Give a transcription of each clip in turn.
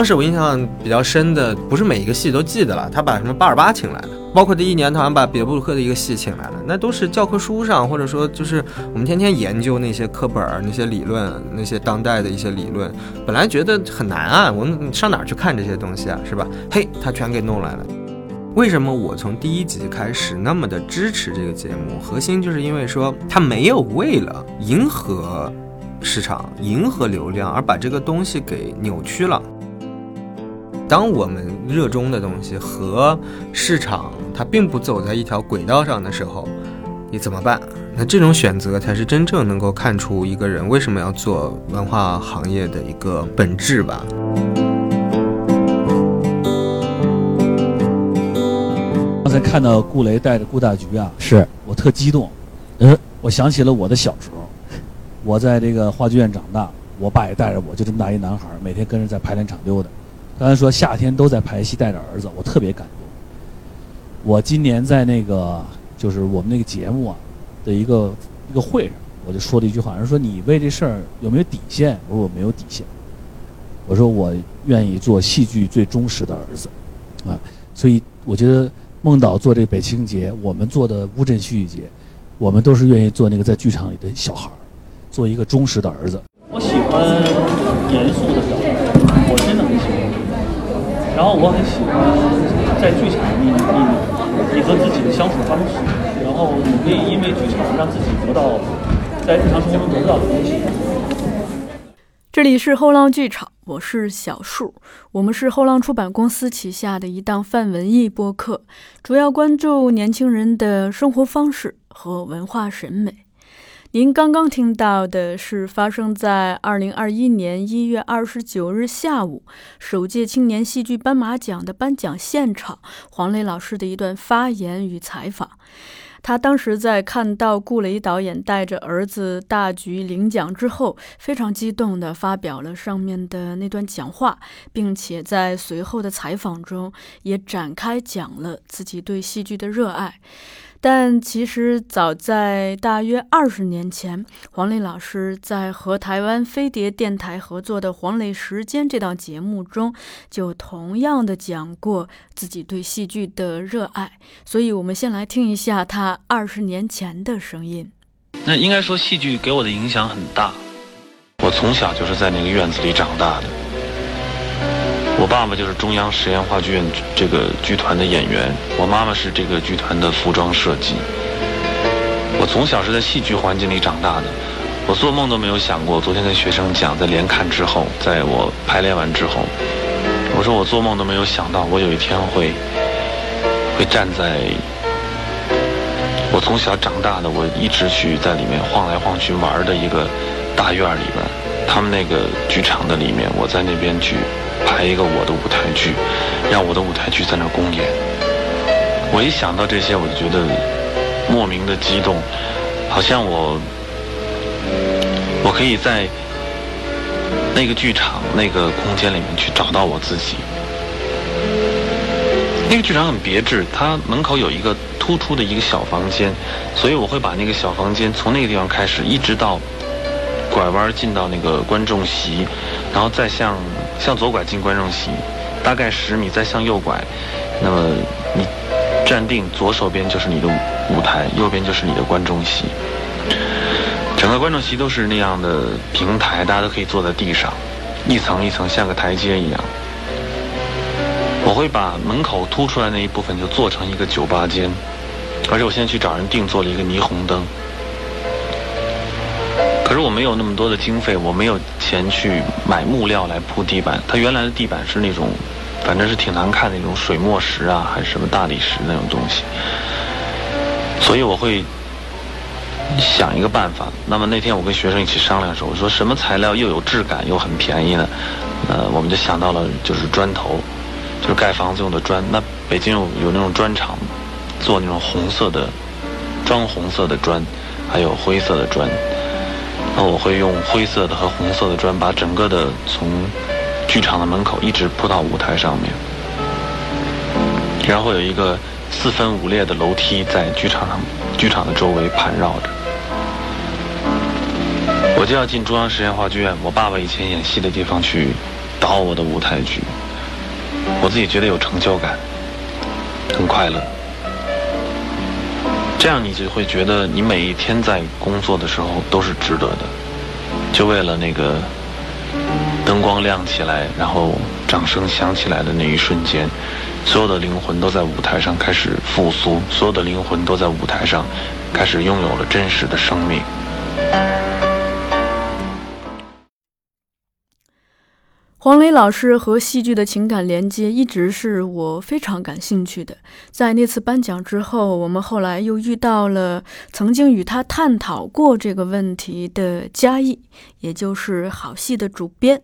当时我印象比较深的，不是每一个戏都记得了，他把什么巴尔巴请来了，包括第一年他好像把别布鲁克的一个戏请来了，那都是教科书上，或者说就是我们天天研究那些课本、那些理论、那些当代的一些理论，本来觉得很难啊，我们上哪儿去看这些东西啊，是吧？嘿，他全给弄来了。为什么我从第一集开始那么的支持这个节目？核心就是因为说他没有为了迎合市场、迎合流量而把这个东西给扭曲了。当我们热衷的东西和市场它并不走在一条轨道上的时候，你怎么办？那这种选择才是真正能够看出一个人为什么要做文化行业的一个本质吧。刚才看到顾雷带着顾大局啊，是我特激动，嗯，我想起了我的小时候，我在这个话剧院长大，我爸也带着我，就这么大一男孩，每天跟着在排练场溜达。刚才说夏天都在排戏，带着儿子，我特别感动。我今年在那个就是我们那个节目啊的一个一个会上，我就说了一句话，人说你为这事儿有没有底线？我说我没有底线。我说我愿意做戏剧最忠实的儿子，啊，所以我觉得孟导做这北青节，我们做的乌镇戏剧节，我们都是愿意做那个在剧场里的小孩儿，做一个忠实的儿子。我喜欢严肃的表演，我真的很喜欢。然后我很喜欢在剧场里，你你和自己的相处方式，然后你可以因为剧场让自己得到在日常生活中得不到的东西。这里是后浪剧场，我是小树。我们是后浪出版公司旗下的一档泛文艺播客，主要关注年轻人的生活方式和文化审美。您刚刚听到的是发生在二零二一年一月二十九日下午，首届青年戏剧斑马奖的颁奖现场，黄磊老师的一段发言与采访。他当时在看到顾雷导演带着儿子大菊领奖之后，非常激动地发表了上面的那段讲话，并且在随后的采访中也展开讲了自己对戏剧的热爱。但其实早在大约二十年前，黄磊老师在和台湾飞碟电台合作的《黄磊时间》这档节目中，就同样的讲过自己对戏剧的热爱。所以，我们先来听一下他二十年前的声音。那应该说，戏剧给我的影响很大。我从小就是在那个院子里长大的。我爸爸就是中央实验话剧院这个剧团的演员，我妈妈是这个剧团的服装设计。我从小是在戏剧环境里长大的，我做梦都没有想过。昨天跟学生讲，在连看之后，在我排练完之后，我说我做梦都没有想到，我有一天会会站在我从小长大的，我一直去在里面晃来晃去玩的一个大院里边，他们那个剧场的里面，我在那边去。排一个我的舞台剧，让我的舞台剧在那儿公演。我一想到这些，我就觉得莫名的激动，好像我我可以在那个剧场、那个空间里面去找到我自己。那个剧场很别致，它门口有一个突出的一个小房间，所以我会把那个小房间从那个地方开始，一直到拐弯进到那个观众席，然后再向。向左拐进观众席，大概十米，再向右拐，那么你站定，左手边就是你的舞台，右边就是你的观众席。整个观众席都是那样的平台，大家都可以坐在地上，一层一层像个台阶一样。我会把门口凸出来那一部分就做成一个酒吧间，而且我现在去找人定做了一个霓虹灯。可是我没有那么多的经费，我没有钱去买木料来铺地板。它原来的地板是那种，反正是挺难看的那种水墨石啊，还是什么大理石那种东西。所以我会想一个办法。那么那天我跟学生一起商量的时候，我说什么材料又有质感又很便宜呢？呃，我们就想到了就是砖头，就是盖房子用的砖。那北京有有那种砖厂，做那种红色的砖红色的砖，还有灰色的砖。那我会用灰色的和红色的砖，把整个的从剧场的门口一直铺到舞台上面，然后有一个四分五裂的楼梯在剧场上，剧场的周围盘绕着。我就要进中央实验话剧院，我爸爸以前演戏的地方去导我的舞台剧，我自己觉得有成就感，很快乐。这样你就会觉得你每一天在工作的时候都是值得的，就为了那个灯光亮起来，然后掌声响起来的那一瞬间，所有的灵魂都在舞台上开始复苏，所有的灵魂都在舞台上开始拥有了真实的生命。黄磊老师和戏剧的情感连接一直是我非常感兴趣的。在那次颁奖之后，我们后来又遇到了曾经与他探讨过这个问题的嘉义，也就是好戏的主编。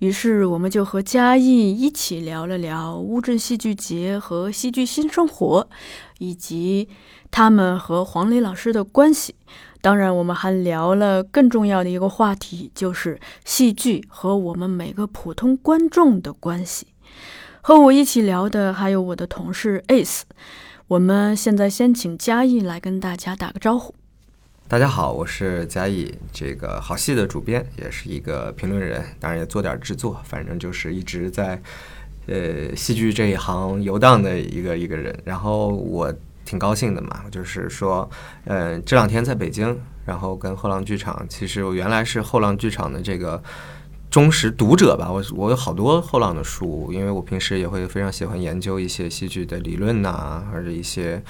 于是我们就和嘉义一起聊了聊乌镇戏剧节和戏剧新生活，以及他们和黄磊老师的关系。当然，我们还聊了更重要的一个话题，就是戏剧和我们每个普通观众的关系。和我一起聊的还有我的同事 Ace。我们现在先请嘉义来跟大家打个招呼。大家好，我是嘉义，这个好戏的主编，也是一个评论人，当然也做点制作，反正就是一直在呃戏剧这一行游荡的一个一个人。然后我。挺高兴的嘛，就是说，嗯，这两天在北京，然后跟后浪剧场，其实我原来是后浪剧场的这个忠实读者吧，我我有好多后浪的书，因为我平时也会非常喜欢研究一些戏剧的理论呐，或者一些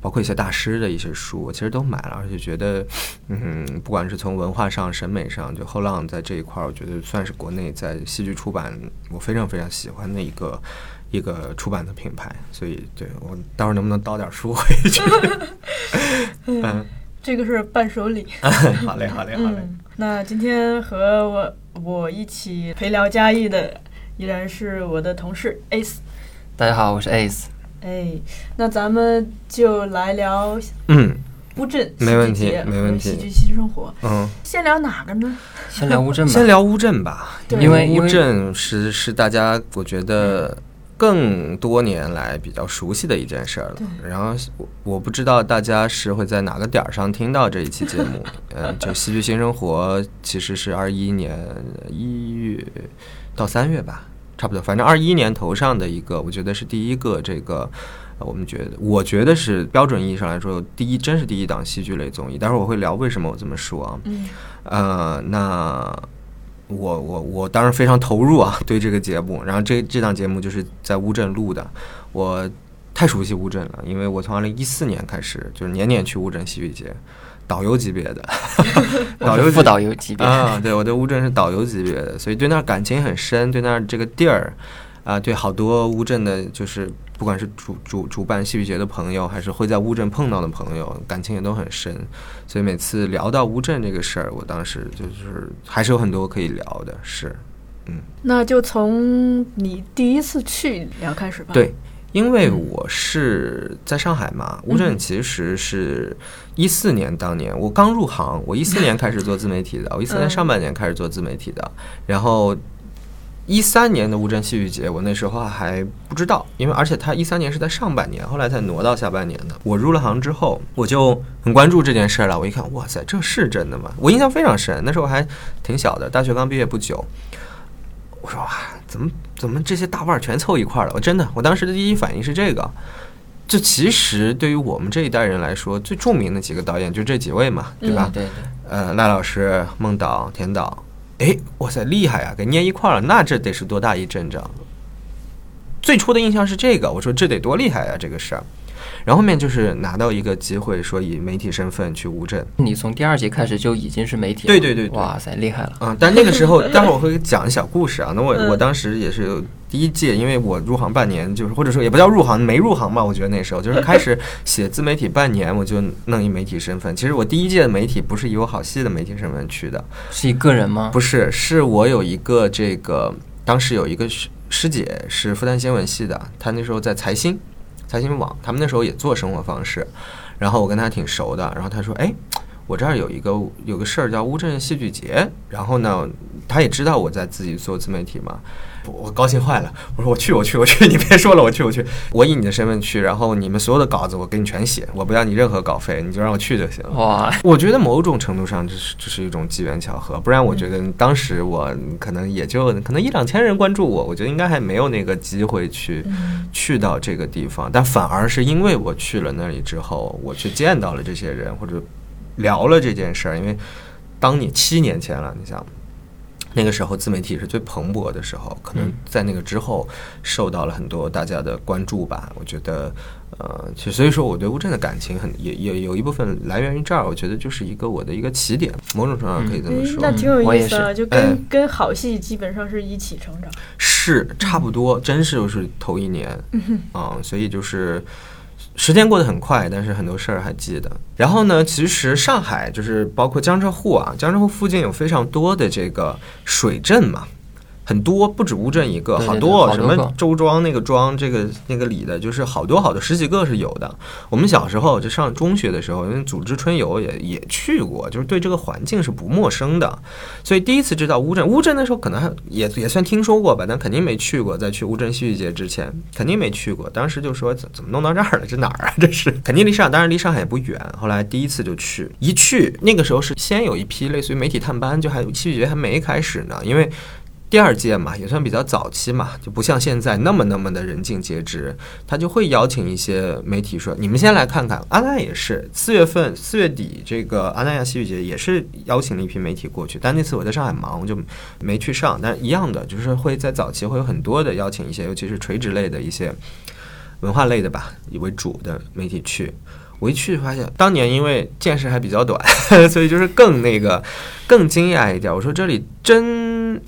包括一些大师的一些书，我其实都买了，而且觉得，嗯，不管是从文化上、审美上，就后浪在这一块儿，我觉得算是国内在戏剧出版我非常非常喜欢的一个。一个出版的品牌，所以对我待会儿能不能倒点书回去？嗯，这个是伴手礼。好嘞，好嘞，好嘞。那今天和我我一起陪聊嘉义的依然是我的同事 Ace。大家好，我是 Ace。哎，那咱们就来聊嗯乌镇没问题，没问题。戏剧新生活，嗯，先聊哪个呢？先聊乌镇吧。先聊乌镇吧，因为乌镇是是大家我觉得。更多年来比较熟悉的一件事儿了。然后我我不知道大家是会在哪个点儿上听到这一期节目。嗯，就《戏剧新生活》其实是二一年一月到三月吧，差不多。反正二一年头上的一个，我觉得是第一个这个，我们觉得我觉得是标准意义上来说，第一真是第一档戏剧类综艺。待会儿我会聊为什么我这么说啊。嗯。呃，那。我我我当然非常投入啊，对这个节目。然后这这档节目就是在乌镇录的，我太熟悉乌镇了，因为我从二零一四年开始就是年年去乌镇戏剧节，导游级别的，导游副导游级别啊，对，我对乌镇是导游级别的，所以对那儿感情很深，对那儿这个地儿啊，对好多乌镇的，就是。不管是主主主办戏剧节的朋友，还是会在乌镇碰到的朋友，感情也都很深。所以每次聊到乌镇这个事儿，我当时就是还是有很多可以聊的。是，嗯，那就从你第一次去聊开始吧。对，因为我是在上海嘛，乌镇其实是一四年当年我刚入行，我一四年开始做自媒体的，我一四年上半年开始做自媒体的，然后。一三年的乌镇戏剧节，我那时候还不知道，因为而且他一三年是在上半年，后来才挪到下半年的。我入了行之后，我就很关注这件事了。我一看，哇塞，这是真的吗？我印象非常深，那时候还挺小的，大学刚毕业不久。我说哇，怎么怎么这些大腕全凑一块了？我真的，我当时的第一反应是这个。这其实对于我们这一代人来说，最著名的几个导演就这几位嘛，对吧？对对。呃，赖老师、孟导、田导。哎，哇塞，厉害啊！给捏一块了，那这得是多大一阵仗？最初的印象是这个，我说这得多厉害啊，这个事儿。然后后面就是拿到一个机会，说以媒体身份去乌镇。你从第二季开始就已经是媒体了？对对对，哇塞，厉害了。嗯，但那个时候，待会儿我会讲一小故事啊。那我 我当时也是第一届，因为我入行半年，就是或者说也不叫入行，没入行吧。我觉得那时候就是开始写自媒体半年，我就弄一媒体身份。其实我第一届的媒体不是以我好戏的媒体身份去的，是一个人吗？不是，是我有一个这个，当时有一个师师姐是复旦新闻系的，她那时候在财新。财经网，他们那时候也做生活方式，然后我跟他挺熟的，然后他说：“哎，我这儿有一个有个事儿叫乌镇戏剧节，然后呢，他也知道我在自己做自媒体嘛，我我高兴坏了，我说我去我去我去，你别说了，我去我去，我以你的身份去，然后你们所有的稿子我给你全写，我不要你任何稿费，你就让我去就行了。哇，我觉得某种程度上这是这是一种机缘巧合，不然我觉得当时我可能也就可能一两千人关注我，我觉得应该还没有那个机会去去到这个地方，但反而是因为我去了那里之后，我去见到了这些人或者聊了这件事儿，因为当你七年前了，你想。那个时候自媒体是最蓬勃的时候，可能在那个之后受到了很多大家的关注吧。我觉得，呃，其实所以说我对乌镇的感情很也也有一部分来源于这儿。我觉得就是一个我的一个起点，某种程度上可以这么说。那挺有意思啊，是就哎跟跟好戏基本上是一起成长。是差不多，真是就是头一年，嗯，所以就是时间过得很快，但是很多事儿还记得。然后呢，其实上海就是包括江浙沪啊，江浙沪附近有非常多的这个水镇嘛。很多不止乌镇一个，好多什么周庄那个庄，这个那个里的，就是好多好多十几个是有的。我们小时候就上中学的时候，因为组织春游也也去过，就是对这个环境是不陌生的。所以第一次知道乌镇，乌镇那时候可能还也也算听说过吧，但肯定没去过。在去乌镇戏剧节之前，肯定没去过。当时就说怎怎么弄到这儿了？这哪儿啊？这是肯定离上海，当然离上海也不远。后来第一次就去，一去那个时候是先有一批类似于媒体探班，就还戏剧节还没开始呢，因为。第二届嘛，也算比较早期嘛，就不像现在那么那么的人尽皆知，他就会邀请一些媒体说：“你们先来看看。”阿奈也是四月份四月底，这个阿奈亚戏剧节也是邀请了一批媒体过去，但那次我在上海忙，就没去上。但一样的，就是会在早期会有很多的邀请一些，尤其是垂直类的一些文化类的吧，以为主的媒体去。我一去发现，当年因为见识还比较短，所以就是更那个更惊讶一点。我说这里真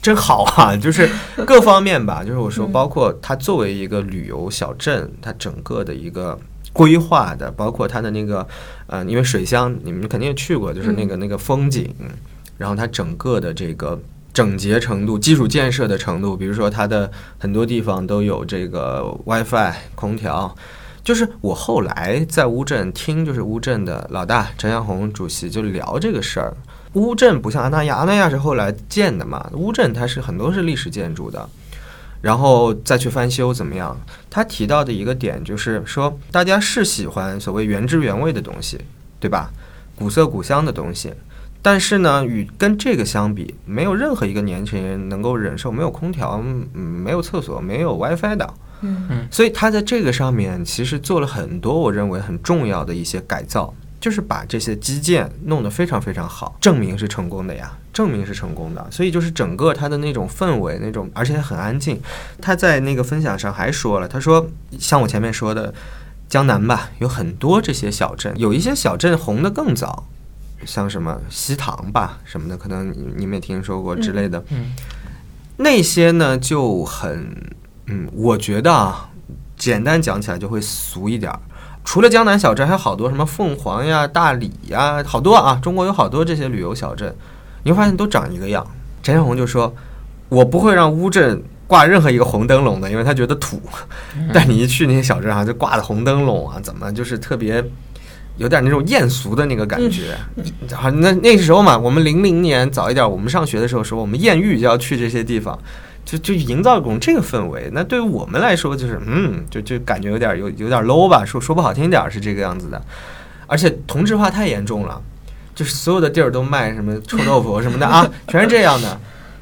真好啊，就是 各方面吧，就是我说包括它作为一个旅游小镇，它整个的一个规划的，包括它的那个呃，因为水乡你们肯定也去过，就是那个那个风景，然后它整个的这个。整洁程度、基础建设的程度，比如说它的很多地方都有这个 WiFi、空调，就是我后来在乌镇听，就是乌镇的老大陈阳红主席就聊这个事儿。乌镇不像阿那亚，阿那亚是后来建的嘛，乌镇它是很多是历史建筑的，然后再去翻修怎么样？他提到的一个点就是说，大家是喜欢所谓原汁原味的东西，对吧？古色古香的东西。但是呢，与跟这个相比，没有任何一个年轻人能够忍受没有空调、嗯、没有厕所、没有 WiFi 的。嗯所以他在这个上面其实做了很多我认为很重要的一些改造，就是把这些基建弄得非常非常好，证明是成功的呀，证明是成功的。所以就是整个他的那种氛围，那种而且很安静。他在那个分享上还说了，他说像我前面说的，江南吧有很多这些小镇，有一些小镇红得更早。像什么西塘吧什么的，可能你你们也听说过之类的。嗯，那些呢就很，嗯，我觉得啊，简单讲起来就会俗一点儿。除了江南小镇，还有好多什么凤凰呀、大理呀，好多啊，中国有好多这些旅游小镇，你会发现都长一个样。陈小红就说：“我不会让乌镇挂任何一个红灯笼的，因为他觉得土。但你一去那些小镇啊，就挂的红灯笼啊，怎么就是特别。”有点那种艳俗的那个感觉，好，那那时候嘛，我们零零年早一点，我们上学的时候说，我们艳遇就要去这些地方，就就营造一种这个氛围。那对于我们来说，就是嗯，就就感觉有点有有点 low 吧，说说不好听点是这个样子的。而且同质化太严重了，就是所有的地儿都卖什么臭豆腐什么的啊，全是这样的。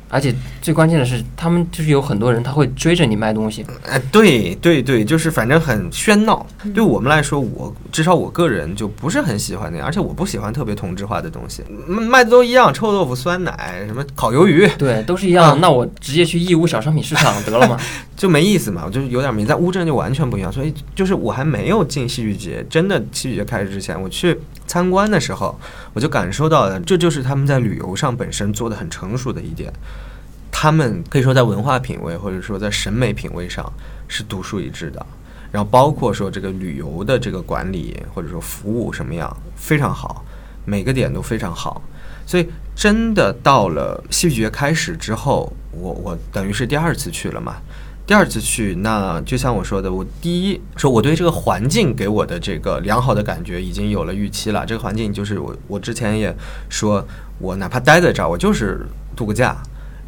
而且最关键的是，他们就是有很多人他会追着你卖东西，哎，对对对，就是反正很喧闹。对我们来说，我至少我个人就不是很喜欢那样，而且我不喜欢特别同质化的东西，卖卖的都一样，臭豆腐、酸奶、什么烤鱿鱼，对，都是一样 那我直接去义乌小商品市场得了嘛？就没意思嘛，我就是有点没在乌镇就完全不一样，所以就是我还没有进戏剧节，真的戏剧节开始之前，我去参观的时候，我就感受到了，这就是他们在旅游上本身做的很成熟的一点，他们可以说在文化品味或者说在审美品味上是独树一帜的，然后包括说这个旅游的这个管理或者说服务什么样非常好，每个点都非常好，所以真的到了戏剧节开始之后，我我等于是第二次去了嘛。第二次去，那就像我说的，我第一说我对这个环境给我的这个良好的感觉已经有了预期了。这个环境就是我我之前也说，我哪怕待在这儿，我就是度个假，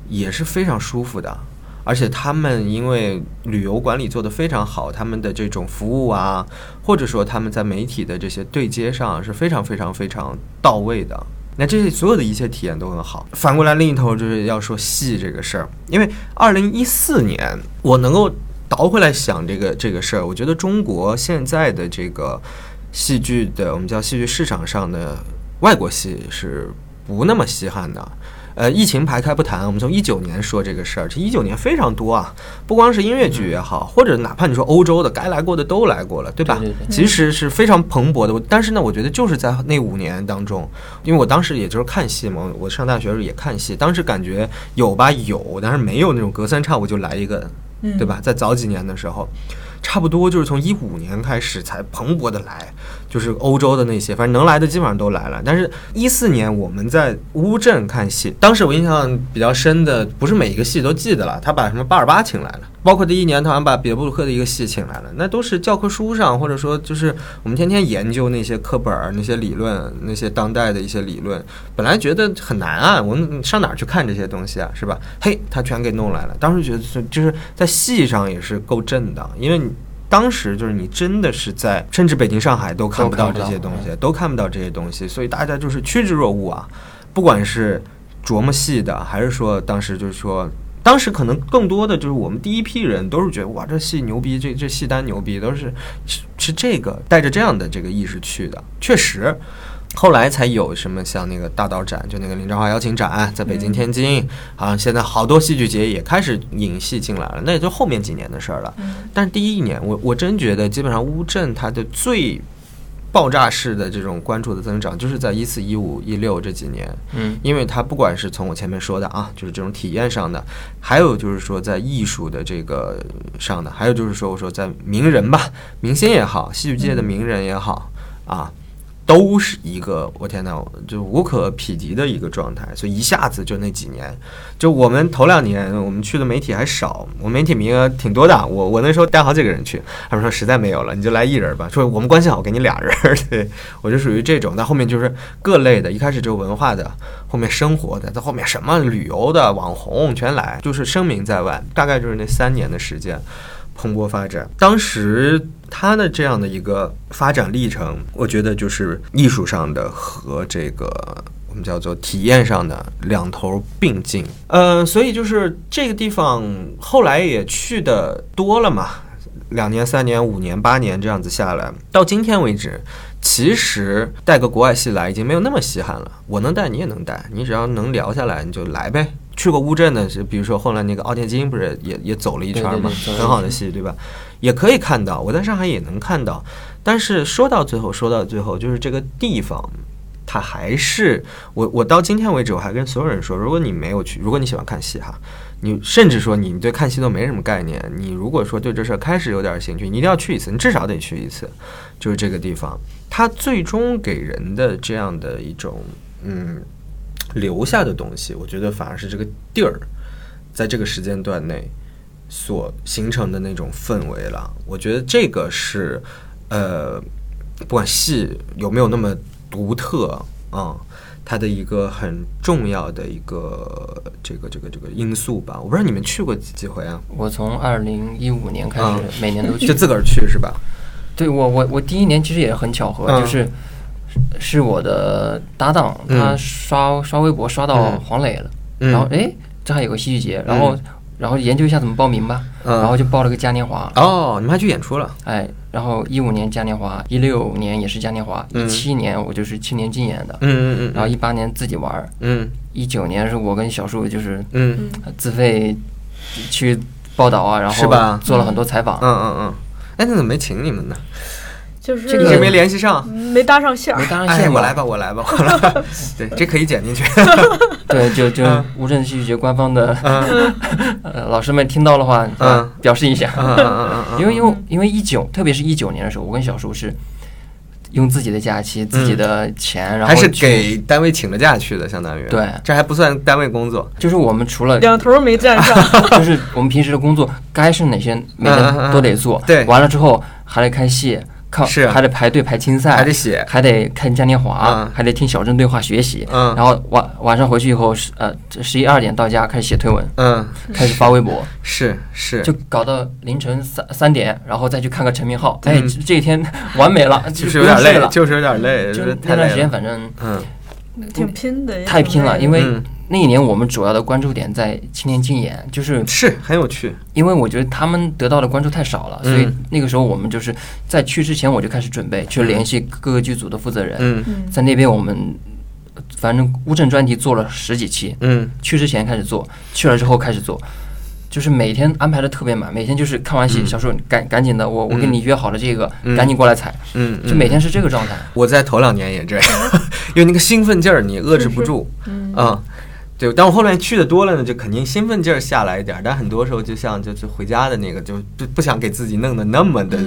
也是非常舒服的。而且他们因为旅游管理做得非常好，他们的这种服务啊，或者说他们在媒体的这些对接上是非常非常非常到位的。那这些所有的一切体验都很好。反过来另一头就是要说戏这个事儿，因为二零一四年我能够倒回来想这个这个事儿，我觉得中国现在的这个戏剧的我们叫戏剧市场上的外国戏是不那么稀罕的。呃，疫情排开不谈，我们从一九年说这个事儿，这一九年非常多啊，不光是音乐剧也好，或者哪怕你说欧洲的该来过的都来过了，对吧？对对对其实是非常蓬勃的。但是呢，我觉得就是在那五年当中，因为我当时也就是看戏嘛，我上大学的时候也看戏，当时感觉有吧有，但是没有那种隔三差五就来一个，对吧？在早几年的时候。差不多就是从一五年开始才蓬勃的来，就是欧洲的那些，反正能来的基本上都来了。但是，一四年我们在乌镇看戏，当时我印象比较深的，不是每一个戏都记得了，他把什么巴尔巴请来了，包括第一年他好像把别布鲁克的一个戏请来了，那都是教科书上，或者说就是我们天天研究那些课本儿、那些理论、那些当代的一些理论，本来觉得很难啊，我们上哪儿去看这些东西啊，是吧？嘿，他全给弄来了，当时觉得是就是在戏上也是够震的，因为你。当时就是你真的是在，甚至北京、上海都看不到这些东西，都看不到这些东西，所以大家就是趋之若鹜啊。不管是琢磨戏的，还是说当时就是说，当时可能更多的就是我们第一批人都是觉得哇，这戏牛逼，这这戏单牛逼，都是是是这个带着这样的这个意识去的，确实。后来才有什么像那个大导展，就那个林兆华邀请展，在北京、天津，好像现在好多戏剧节也开始引戏进来了，那也就后面几年的事儿了。但是第一年，我我真觉得基本上乌镇它的最爆炸式的这种关注的增长，就是在一四、一五、一六这几年。嗯，因为它不管是从我前面说的啊，就是这种体验上的，还有就是说在艺术的这个上的，还有就是说我说在名人吧，明星也好，戏剧界的名人也好啊。都是一个，我天呐，就无可匹敌的一个状态，所以一下子就那几年，就我们头两年我们去的媒体还少，我媒体名额挺多的，我我那时候带好几个人去，他们说实在没有了，你就来一人吧，说我们关系好，给你俩人，对我就属于这种，但后面就是各类的，一开始只有文化的，后面生活的，在后面什么旅游的、网红全来，就是声名在外，大概就是那三年的时间。蓬勃发展，当时他的这样的一个发展历程，我觉得就是艺术上的和这个我们叫做体验上的两头并进。呃，所以就是这个地方后来也去的多了嘛，两年、三年、五年、八年这样子下来，到今天为止，其实带个国外戏来已经没有那么稀罕了。我能带，你也能带，你只要能聊下来，你就来呗。去过乌镇的是，比如说后来那个奥田金不是也也走了一圈嘛？很好的戏，对吧？也可以看到，我在上海也能看到。但是说到最后，说到最后，就是这个地方，它还是我我到今天为止，我还跟所有人说，如果你没有去，如果你喜欢看戏哈，你甚至说你对看戏都没什么概念，你如果说对这事儿开始有点兴趣，你一定要去一次，你至少得去一次。就是这个地方，它最终给人的这样的一种嗯。留下的东西，我觉得反而是这个地儿，在这个时间段内所形成的那种氛围了。我觉得这个是，呃，不管戏有没有那么独特啊，它的一个很重要的一个这个这个这个因素吧。我不知道你们去过几几回啊？我从二零一五年开始，每年都去，就自个儿去是吧？对我我我第一年其实也很巧合，就是。是我的搭档，他刷刷微博刷到黄磊了，然后哎，这还有个戏剧节，然后然后研究一下怎么报名吧，然后就报了个嘉年华。哦，你们还去演出了？哎，然后一五年嘉年华，一六年也是嘉年华，一七年我就是青年竞演的，嗯嗯嗯，然后一八年自己玩，嗯，一九年是我跟小树就是嗯。自费去报道啊，然后？做了很多采访，嗯嗯嗯，哎，那怎么没请你们呢？就是这个没联系上，没搭上线。没搭上哎，线嘛我来吧，我来吧，我来吧。对，这可以剪进去。对，就就嗯。乌镇戏剧节官方的嗯。呃老师们听到的话，嗯。表示一下。嗯嗯嗯嗯，因为因为因为一九，特别是一九年的时候，我跟小叔是用自己的假期、自己的钱，然后还是给单位请了假去的，相当于。对。这还不算单位工作。就是我们除了两头没占上，就是我们平时的工作该是哪些每天都得做，对。完了之后还得开戏，看是。啊还得排队排青赛，还得写，还得看嘉年华，嗯。还得听小镇对话学习。嗯。然后晚晚上回去以后十呃十一二点到家开始写推文，嗯，开始发微博，是是，就搞到凌晨三三点，然后再去看个陈明昊，嗯。哎，这这一天 完美了，就是有点累，了。就是有点累，就是那段时间。反正嗯。挺拼的，太拼了，因为嗯，那一年我们主要的关注点在青年竞演，就是是很有趣。因为我觉得他们得到的关注太少了，嗯。所以那个时候我们就是在去之前我就开始准备，去联系各个剧组的负责人，嗯。嗯。在那边我们反正乌镇专题做了十几期，嗯。去之前开始做，去了之后开始做。就是每天安排的特别满，每天就是看完戏，嗯。小树赶赶紧的，我我跟你约好了这个，嗯。赶紧过来踩，嗯，就每天是这个状态。我在头两年也这样，因为那个兴奋劲儿你遏制不住。嗯。啊。对，但我后面去的多了呢，就肯定兴奋劲儿下来一点，但很多时候就像就是回家的那个，就不不想给自己弄得那么的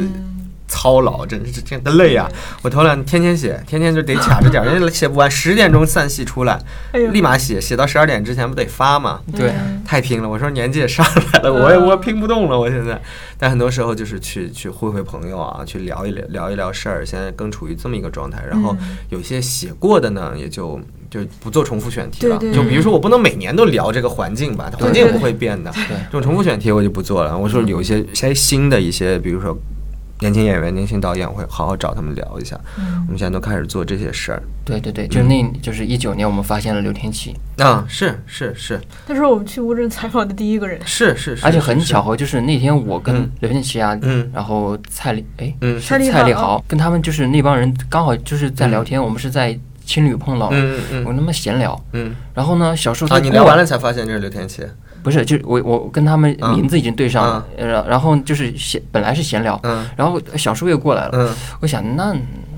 操劳，真是真的累啊！我头两天天写，天天就得卡着点儿，人家 写不完，十点钟散戏出来，立马写，写到十二点之前不得发嘛？对，嗯太拼了！我说年纪也上来了，我也我拼不动了，我现在。但很多时候就是去去会会朋友啊，去聊一聊聊一聊事儿。现在更处于这么一个状态，然后嗯有些写过的呢，也就就不做重复选题了。对对就比如说，我不能每年都聊这个环境吧，环境不会变的。这种重复选题我就不做了。我说有一些一些新的一些，比如说。年轻演员、年轻导演，我会好好找他们聊一下。嗯。我们现在都开始做这些事儿。对对对，就是那，就是一九年我们发现了刘天琪，啊，是是是。他是我们去乌镇采访的第一个人，是是是，而且很巧，合，就是那天我跟嗯。刘天琪啊，嗯。然后蔡丽，哎，嗯。是蔡丽豪蔡丽豪，跟他们就是那帮人刚好就是在聊天，我们是在青旅碰到了，嗯嗯嗯。我跟他们闲聊，嗯。然后呢，小树他啊，你聊完了才发现这是刘天琪。不是，就是我我跟他们嗯名字已经对上了，呃然后就是闲本来是闲聊，嗯。然后小叔也过来了，嗯。我想那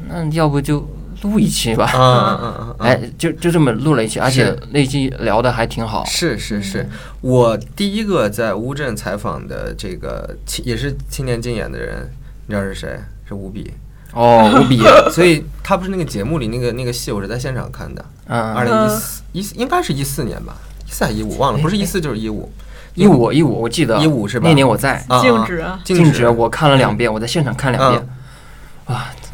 那要不就录一期吧，嗯嗯嗯，哎，就就这么录了一期，而且那期聊的还挺好，是是是，我第一个在乌镇采访的这个青也是青年竞演的人，你知道是谁？是吴比。哦，无比，所以他不是那个节目里那个那个戏，我是在现场看的，嗯，二零一四一四应该是一四年吧，一四还是一五忘了，不是一四就是一五。一五一五，我记得一五是吧那年我在啊静止啊，静止，我看了两遍，我在现场看两遍，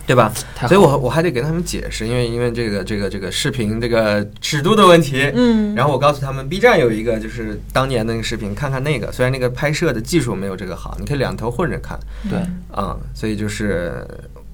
对吧？所以我我还得给他们解释，因为因为这个这个这个视频这个尺度的问题，嗯，然后我告诉他们，B 站有一个就是当年的那个视频，看看那个。虽然那个拍摄的技术没有这个好，你可以两头混着看对，啊、所以就是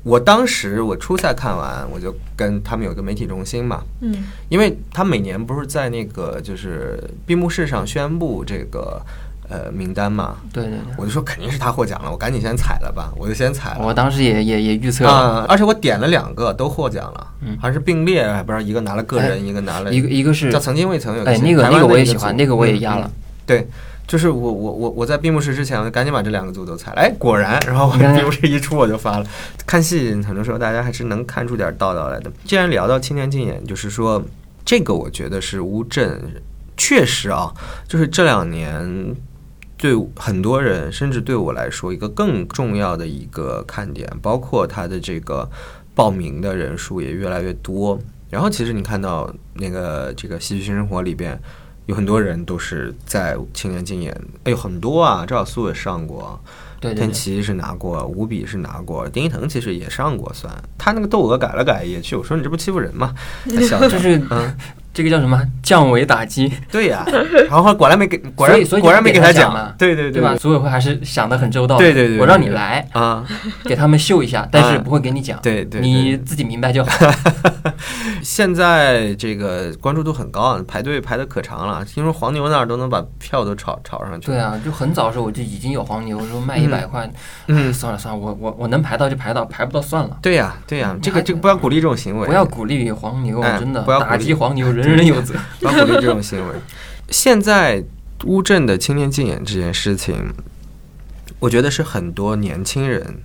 我当时我初赛看完，我就跟他们有个媒体中心嘛，嗯。因为他每年不是在那个就是闭幕式上宣布这个呃名单嘛，对对对，我就说肯定是他获奖了，我赶紧先踩了吧，我就先踩了。我当时也也也预测。了，啊、而且我点了两个都获奖了，嗯。还是并列，还不知道一个拿了个人，哎一个拿了一个一个是叫曾经未曾有个哎那个那个我也喜欢，那个我也嗯压了。嗯，对，就是我我我我在闭幕式之前，我就赶紧把这两个组都踩了。哎，果然，然后闭幕式一出我就发了。看戏很多时候大家还是能看出点道道来的。既然聊到青年竞演，就是说这个我觉得是乌镇确实啊，就是这两年。对很多人，甚至对我来说，一个更重要的一个看点，包括它的这个报名的人数也越来越多。然后，其实你看到那个这个《戏剧新生活》里边，有很多人都是在青年竞演，哎呦，很多啊！赵小苏也上过，对对对，天琪是拿过，吴比是拿过，丁一腾其实也上过，算他那个窦娥改了改也去。我说你这不欺负人吗？他笑着就是嗯，这个叫什么？降维打击，对呀、然后果然没给，果然果然没给他奖他奖嘛对对对吧？组委会还是想的很周到，对对对对我让你来啊，给他们秀一下，但是啊不会给你讲，对对对。你自己明白就好。现在这个关注度很高啊，排队排的可长了。听说黄牛那儿都能把票都炒炒上去。对，啊，就很早的时候我就已经有黄牛说卖一百块，嗯。哎算了算了，我我我能排到就排到，排不到算了。对呀、对呀、这个还这个不要鼓励这种行为，不要鼓励黄牛，哎真的不要打击黄牛，人人人有责。不要鼓励这种行为。现在乌镇的青年竞演这件事情，我觉得是很多年轻人，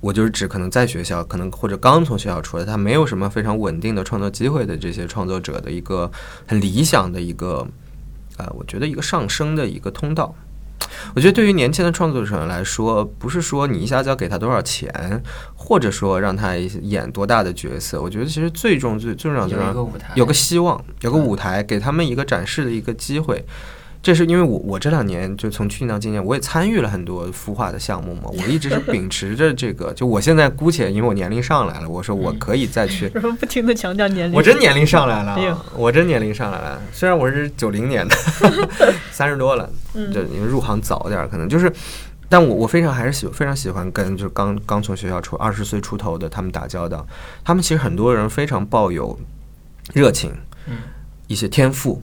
我就是指可能在学校，可能或者刚从学校出来，他没有什么非常稳定的创作机会的这些创作者的一个很理想的一个，呃，我觉得一个上升的一个通道。我觉得对于年轻的创作者来说，不是说你一下子要给他多少钱，或者说让他演多大的角色。我觉得其实最重最最重要最重要有个舞台，有个希望，有个舞台，给他们一个展示的一个机会。这是因为我我这两年就从去年到今年，我也参与了很多孵化的项目嘛。我一直是秉持着这个，就我现在姑且因为我年龄上来了，我说我可以再去。然后不停的强调年龄，我真年龄上来了哎，我真年龄上来了。虽然我是九零年的，三十多了，嗯就因为入行早点儿，可能就是。但我我非常还是喜非常喜欢跟就是刚刚从学校出二十岁出头的他们打交道，他们其实很多人非常抱有热情，嗯，一些天赋，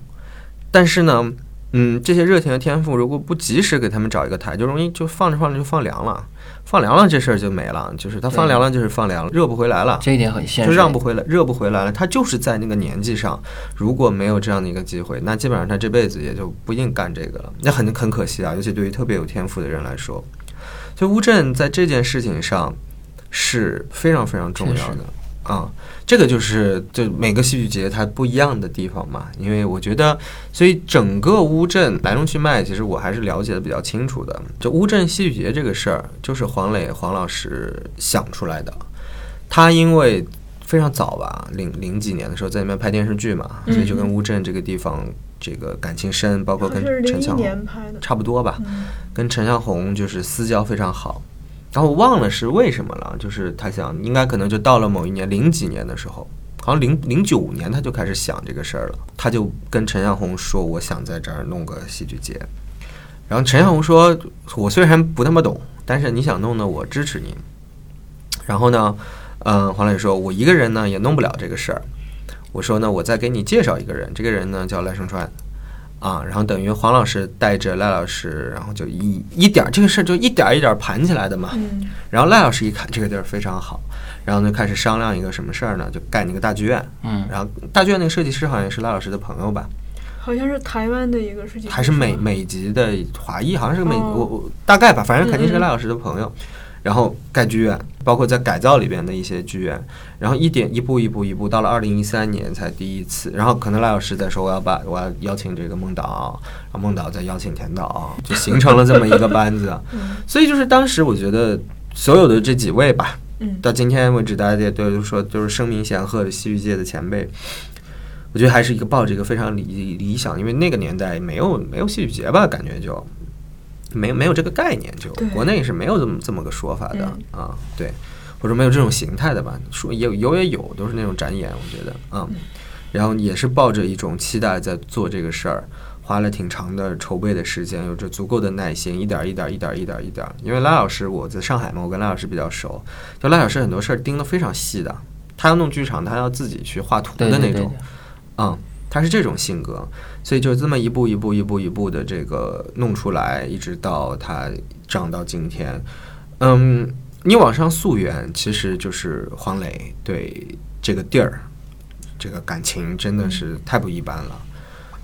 但是呢，嗯，这些热情的天赋如果不及时给他们找一个台，就容易就放着放着就放凉了，放凉了这事儿就没了，就是它放凉了就是放凉了，热不回来了，这一点很现实，就让不回来，热不回来了。他就是在那个年纪上，如果没有这样的一个机会，那基本上他这辈子也就不一定干这个了。那很很可惜啊，尤其对于特别有天赋的人来说。所以乌镇在这件事情上是非常非常重要的啊。这个就是就每个戏剧节它不一样的地方嘛。因为我觉得，所以整个乌镇来龙去脉，其实我还是了解的比较清楚的。就乌镇戏剧节这个事儿，就是黄磊黄老师想出来的。他因为非常早吧，零零几年的时候在那边拍电视剧嘛，所以就跟乌镇这个地方这个感情深，包括跟陈向红年拍的，差不多吧，嗯跟陈向红就是私交非常好。然后我忘了是为什么了，就是他想应该可能就到了某一年零几年的时候，好像零零九年他就开始想这个事儿了，他就跟陈向红说，我想在这儿弄个戏剧节。然后陈向红说，我虽然不那么懂，但是你想弄呢，我支持你。然后呢，嗯，黄磊说，我一个人呢也弄不了这个事儿。我说呢，我再给你介绍一个人，这个人呢叫赖声川，啊，然后等于黄老师带着赖老师，然后就一一点儿这个事儿就一点儿一点儿盘起来的嘛。嗯然后赖老师一看这个地儿非常好，然后就开始商量一个什么事儿呢？就盖那个大剧院。嗯，然后大剧院那个设计师好像也是赖老师的朋友吧，好像是台湾的一个设计师，还是美美籍的华裔，好像是个美哦我我大概吧，反正肯定是赖老师的朋友。然后盖剧院，包括在改造里边的一些剧院，然后一点一步一步一步，到了二零一三年才第一次。然后可能赖老师在说我要把我要邀请这个孟导，然后孟导再邀请田导，就形成了这么一个班子。嗯所以就是当时我觉得所有的这几位吧，嗯到今天为止，大家也都说就是声名显赫的戏剧界的前辈。我觉得还是一个抱着一个非常理理想，因为那个年代没有没有戏剧节吧，感觉就没没有这个概念，就对。国内是没有这么这么个说法的、嗯啊，对，或者没有这种形态的吧，说有有也有，都是那种展演，我觉得啊，然后也是抱着一种期待在做这个事儿。花了挺长的筹备的时间，有着足够的耐心，一点儿一点儿一点儿一点儿一点儿。因为赖老师我在上海嘛，我跟赖老师比较熟，就赖老师很多事儿盯得非常细的，他要弄剧场，他要自己去画图对对对的那种，嗯，他是这种性格，所以就这么一步一步一步一步的这个弄出来，一直到他长到今天，嗯，你往上溯源，其实就是黄磊对这个地儿这个感情真的是太不一般了。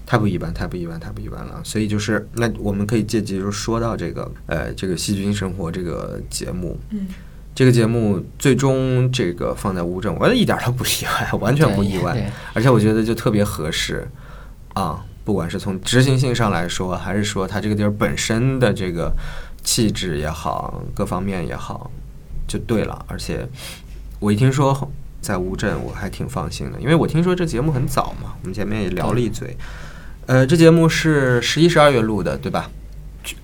太不一般，太不一般，太不一般了。所以就是，那我们可以借机就说到这个，呃，这个细菌生活这个节目，嗯这个节目最终这个放在乌镇，我一点都不意外，完全不意外。而且我觉得就特别合适啊，不管是从执行性上来说，还是说它这个地儿本身的这个气质也好，各方面也好，就对了。而且我一听说在乌镇，我还挺放心的，因为我听说这节目很早嘛，我们前面也聊了一嘴。呃，这节目是十一、十二月录的，对吧？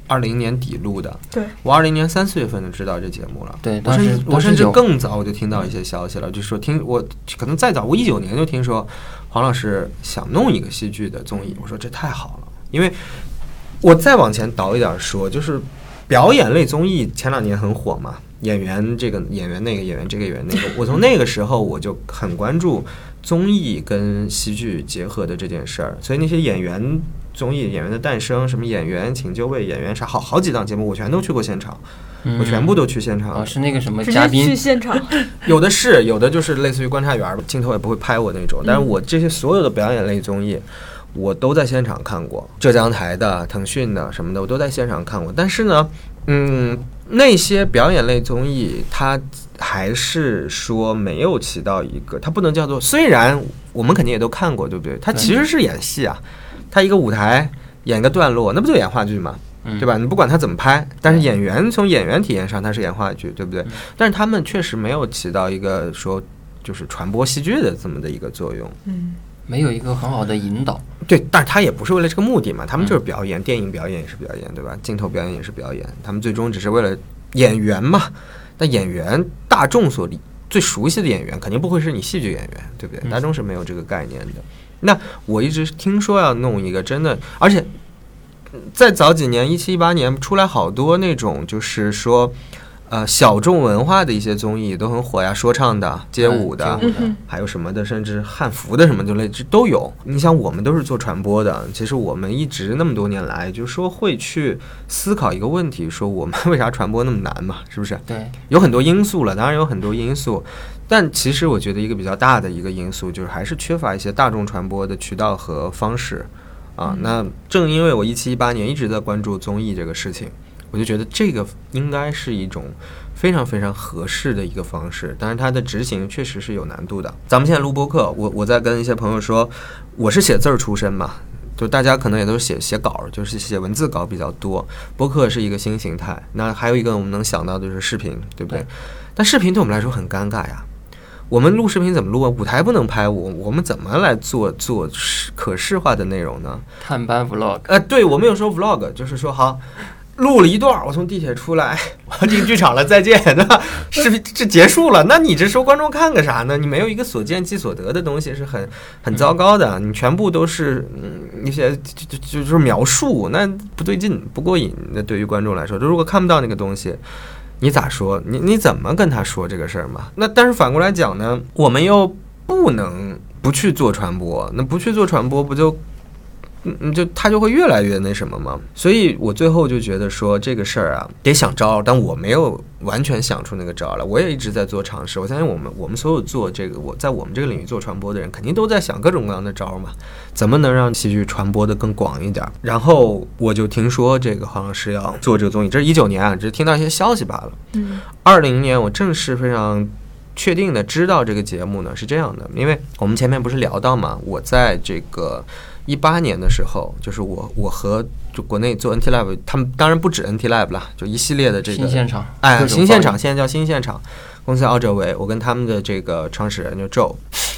二零年底录的，对，我二零年三四月份就知道这节目了。对我甚当时至我甚至更早我就听到一些消息了，就说听我可能再早，我一九年就听说黄老师想弄一个戏剧的综艺，我说这太好了，因为我再往前倒一点说，就是表演类综艺前两年很火嘛，演员这个演员那个演员这个演员那个，我从那个时候我就很关注综艺跟戏剧结合的这件事儿，所以那些演员综艺演员的诞生，什么演员请就位、演员啥，好好几档节目我全都去过现场，我全部都去现场哦，是那个什么嘉宾去，现场，有的是，有的就是类似于观察员儿，镜头也不会拍我那种。但是我这些所有的表演类综艺，我都在现场看过，浙江台的、腾讯的什么的，我都在现场看过。但是呢，嗯，那些表演类综艺，它还是说没有起到一个，它不能叫做。虽然我们肯定也都看过，对不对？它其实是演戏啊，它一个舞台演一个段落，那不就演话剧吗？嗯对吧？你不管他怎么拍，但是演员从演员体验上，他是演话剧，对不对？但是他们确实没有起到一个说就是传播戏剧的这么的一个作用。嗯没有一个很好的引导。对，但是他也不是为了这个目的嘛，他们就是表演，电影表演也是表演，对吧？镜头表演也是表演，他们最终只是为了演员嘛。那演员大众所理最熟悉的演员，肯定不会是你戏剧演员，对不对？大众是没有这个概念的。那我一直听说要弄一个真的，而且在早几年，一七一八年出来好多那种，就是说。呃，小众文化的一些综艺都很火呀，说唱的、街舞的，还有什么的，甚至汉服的什么之类，这都有。你想，我们都是做传播的，其实我们一直那么多年来，就是说会去思考一个问题：说我们 为啥传播那么难嘛？是不是？对，有很多因素了，当然有很多因素，但其实我觉得一个比较大的一个因素就是还是缺乏一些大众传播的渠道和方式啊。那正因为我一七一八年一直在关注综艺这个事情。我就觉得这个应该是一种非常非常合适的一个方式，但是它的执行确实是有难度的。咱们现在录播课，我我在跟一些朋友说，我是写字儿出身嘛，就大家可能也都是写写稿，就是写文字稿比较多。播客是一个新形态，那还有一个我们能想到的就是视频，对不对？但视频对我们来说很尴尬呀。我们录视频怎么录啊？舞台不能拍，我我们怎么来做做可视化的内容呢？探班 vlog，呃，对我没有说 vlog，就是说好。录了一段，我从地铁出来，我要进剧场了，再见，对 吧？视频这结束了，那你这收观众看个啥呢？你没有一个所见即所得的东西，是很很糟糕的。你全部都是嗯一些就就就就是描述，那不对劲，不过瘾。那对于观众来说，就如果看不到那个东西，你咋说？你你怎么跟他说这个事儿嘛？那但是反过来讲呢，我们又不能不去做传播，那不去做传播，不就？嗯，就他就会越来越那什么嘛，所以我最后就觉得说这个事儿啊，得想招，但我没有完全想出那个招来。我也一直在做尝试。我相信我们我们所有做这个，我在我们这个领域做传播的人，肯定都在想各种各样的招嘛，怎么能让戏剧传播的更广一点？然后我就听说这个好像是要做这个综艺，这是一九年啊，只是听到一些消息罢了。嗯，二零年我正式非常确定的知道这个节目呢是这样的，因为我们前面不是聊到嘛，我在这个。一八年的时候，就是我我和就国内做 NT Lab，他们当然不止 NT Lab 啦，就一系列的这个新现场，哎，新现场现在叫新现场，公司奥哲维，我跟他们的这个创始人就 Joe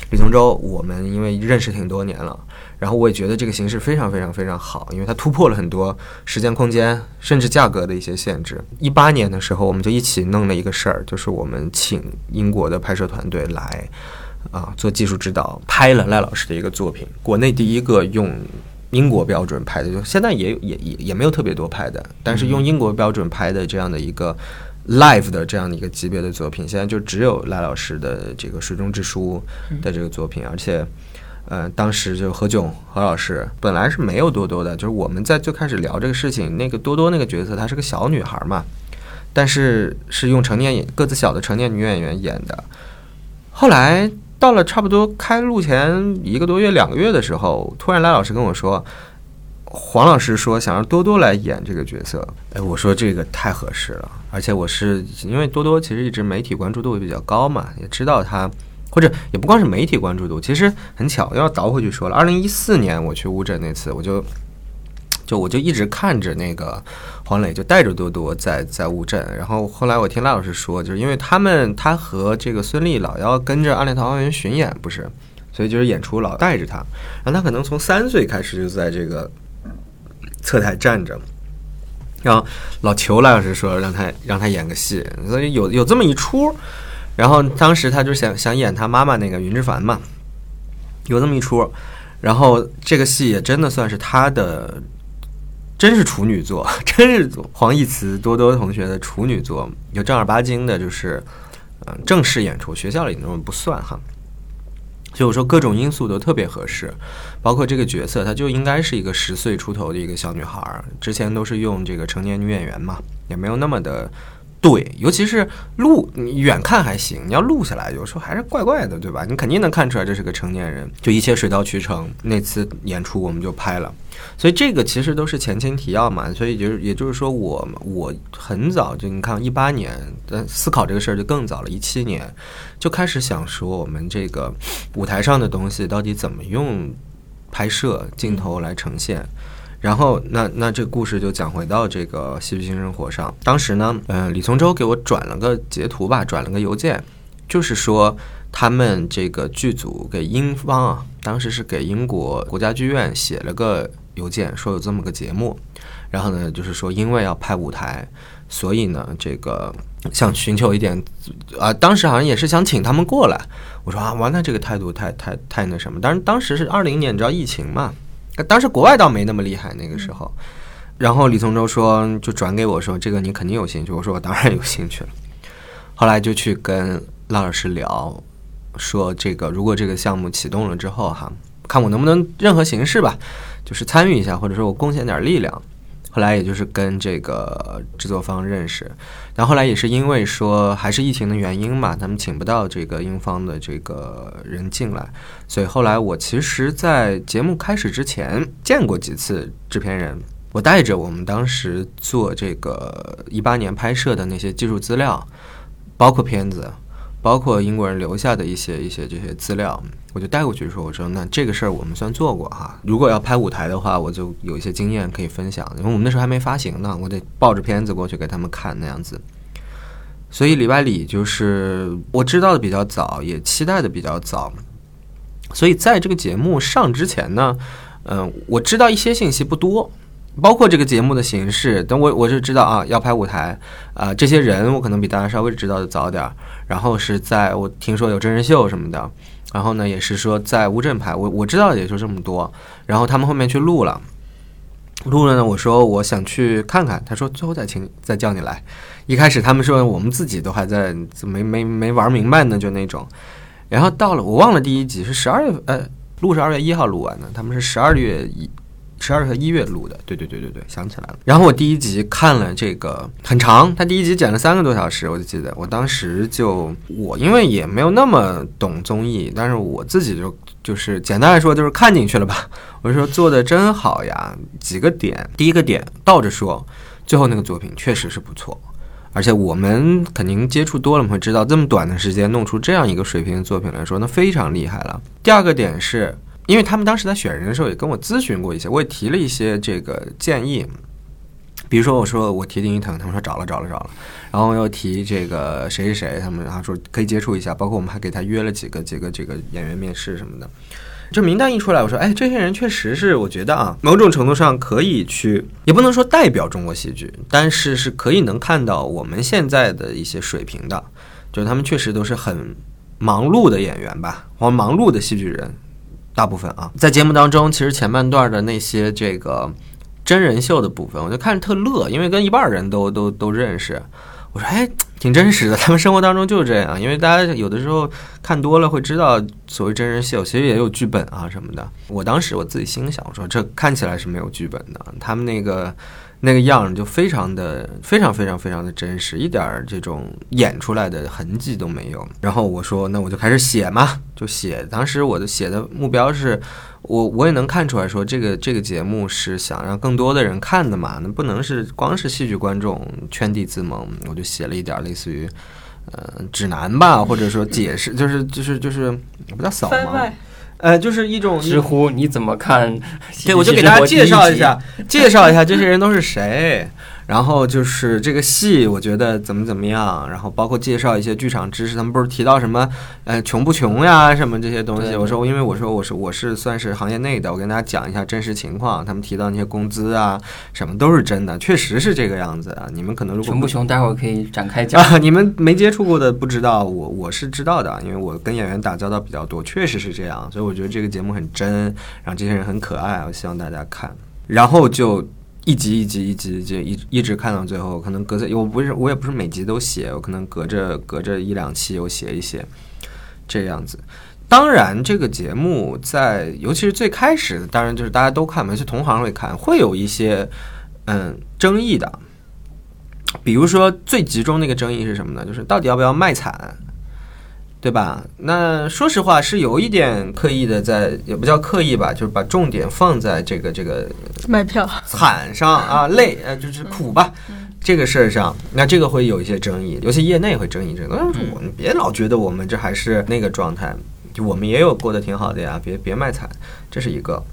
李从周，我们因为认识挺多年了，然后我也觉得这个形式非常非常非常好，因为它突破了很多时间空间甚至价格的一些限制。一八年的时候，我们就一起弄了一个事儿，就是我们请英国的拍摄团队来。啊，做技术指导拍了赖老师的一个作品，国内第一个用英国标准拍的，就现在也也也也没有特别多拍的，但是用英国标准拍的这样的一个 live 的这样的一个级别的作品，现在就只有赖老师的这个水中之书的这个作品，而且，呃，当时就何炅何老师本来是没有多多的，就是我们在最开始聊这个事情，那个多多那个角色她是个小女孩嘛，但是是用成年个子小的成年女演员演的，后来。到了差不多开录前一个多月、两个月的时候，突然来老师跟我说，黄老师说想让多多来演这个角色。哎，我说这个太合适了，而且我是因为多多其实一直媒体关注度也比较高嘛，也知道他，或者也不光是媒体关注度，其实很巧，要倒回去说了，二零一四年我去乌镇那次，我就。就我就一直看着那个黄磊，就带着多多在在乌镇。然后后来我听赖老师说，就是因为他们他和这个孙俪老要跟着《暗恋桃花源》巡演，不是，所以就是演出老带着他。然后他可能从三岁开始就在这个侧台站着。然后老求赖老师说让他让他演个戏，所以有有这么一出。然后当时他就想想演他妈妈那个云之凡嘛，有这么一出。然后这个戏也真的算是他的。真是处女座，真是黄义慈多多同学的处女座，有正儿八经的，就是嗯正式演出，学校里那种不算哈。所以我说各种因素都特别合适，包括这个角色，她就应该是一个十岁出头的一个小女孩儿。之前都是用这个成年女演员嘛，也没有那么的。对，尤其是录，你远看还行，你要录下来，有时候还是怪怪的，对吧？你肯定能看出来这是个成年人，就一切水到渠成。那次演出我们就拍了，所以这个其实都是前情提要嘛。所以就是，也就是说，我我很早就你看，一八年的思考这个事儿就更早了，一七年就开始想说，我们这个舞台上的东西到底怎么用拍摄镜头来呈现。然后，那那这故事就讲回到这个戏剧性生活上。当时呢，嗯，李从周给我转了个截图吧，转了个邮件，就是说他们这个剧组给英方啊，当时是给英国国家剧院写了个邮件，说有这么个节目，然后呢，就是说因为要拍舞台，所以呢，这个想寻求一点啊，当时好像也是想请他们过来。我说啊，哇，那这个态度太太太那什么。当然当时是二零年，你知道疫情嘛？当时国外倒没那么厉害那个时候。然后李从洲说，就转给我说，这个你肯定有兴趣。我说我当然有兴趣了。后来就去跟拉老师聊，说这个如果这个项目启动了之后哈，看我能不能任何形式吧，就是参与一下，或者说我贡献点力量。后来也就是跟这个制作方认识，然后后来也是因为说还是疫情的原因嘛，他们请不到这个英方的这个人进来，所以后来我其实，在节目开始之前见过几次制片人。我带着我们当时做这个一八年拍摄的那些技术资料，包括片子，包括英国人留下的一些一些这些资料，我就带过去说：“我说那这个事儿我们算做过哈。如果要拍舞台的话，我就有一些经验可以分享。因为我们那时候还没发行呢，我得抱着片子过去给他们看那样子。所以里外里就是我知道的比较早，也期待的比较早。所以在这个节目上之前呢，嗯，我知道一些信息不多。”包括这个节目的形式，等我我就知道啊，要拍舞台啊，这些人我可能比大家稍微知道的早点儿。然后是在我听说有真人秀什么的，然后呢也是说在乌镇拍，我我知道的也就这么多。然后他们后面去录了，录了呢，我说我想去看看，他说最后再请再叫你来。一开始他们说我们自己都还在没没没玩明白呢，就那种。然后到了我忘了第一集是十二月呃录是二月一号录完的，他们是十二月一。十二和一月录的，对对对对对，想起来了。然后我第一集看了这个很长，他第一集剪了三个多小时，我就记得，我当时就我因为也没有那么懂综艺，但是我自己就就是简单来说就是看进去了吧。我就说做的真好呀，几个点，第一个点倒着说，最后那个作品确实是不错，而且我们肯定接触多了，我们会知道这么短的时间弄出这样一个水平的作品来说，那非常厉害了。第二个点是。因为他们当时在选人的时候也跟我咨询过一些，我也提了一些这个建议，比如说我说我提丁一腾，他们说找了找了找了，然后又提这个谁谁谁，他们然后说可以接触一下，包括我们还给他约了几个几个这个演员面试什么的。这名单一出来，我说哎，这些人确实是我觉得啊，某种程度上可以去，也不能说代表中国戏剧，但是是可以能看到我们现在的一些水平的，就是他们确实都是很忙碌的演员吧，或忙碌的戏剧人。大部分啊，在节目当中，其实前半段的那些这个真人秀的部分，我就看着特乐，因为跟一半人都都都认识。我说，哎，挺真实的，他们生活当中就是这样。因为大家有的时候看多了会知道，所谓真人秀其实也有剧本啊什么的。我当时我自己心想，我说这看起来是没有剧本的，他们那个。那个样就非常的非常非常非常的真实，一点儿这种演出来的痕迹都没有。然后我说，那我就开始写嘛，就写。当时我的写的目标是，我我也能看出来说，这个这个节目是想让更多的人看的嘛，那不能是光是戏剧观众圈地自萌。我就写了一点类似于，呃，指南吧，或者说解释，就是就是就是不叫扫盲。呃，就是一种知乎，你怎么看？对，我就给大家介绍一下，介绍一下这些人都是谁。然后就是这个戏，我觉得怎么怎么样，然后包括介绍一些剧场知识。他们不是提到什么，呃，穷不穷呀，什么这些东西。我说，因为我说我是我是算是行业内的，我跟大家讲一下真实情况。他们提到那些工资啊，什么都是真的，确实是这个样子啊。你们可能如果穷不穷，待会儿可以展开讲。你们没接触过的不知道，我我是知道的，因为我跟演员打交道比较多，确实是这样。所以我觉得这个节目很真，然后这些人很可爱，我希望大家看。然后就。一集一集一集就一一直看到最后，可能隔着我不是我也不是每集都写，我可能隔着隔着一两期又写一写，这样子。当然，这个节目在尤其是最开始，当然就是大家都看嘛，是同行会看，会有一些嗯争议的。比如说最集中那个争议是什么呢？就是到底要不要卖惨。对吧？那说实话是有一点刻意的，在也不叫刻意吧，就是把重点放在这个这个卖票 惨上啊，累呃就是苦吧这个事儿上。那这个会有一些争议，尤其业内会争议这个。我你别老觉得我们这还是那个状态，就我们也有过得挺好的呀，别别卖惨，这是一个。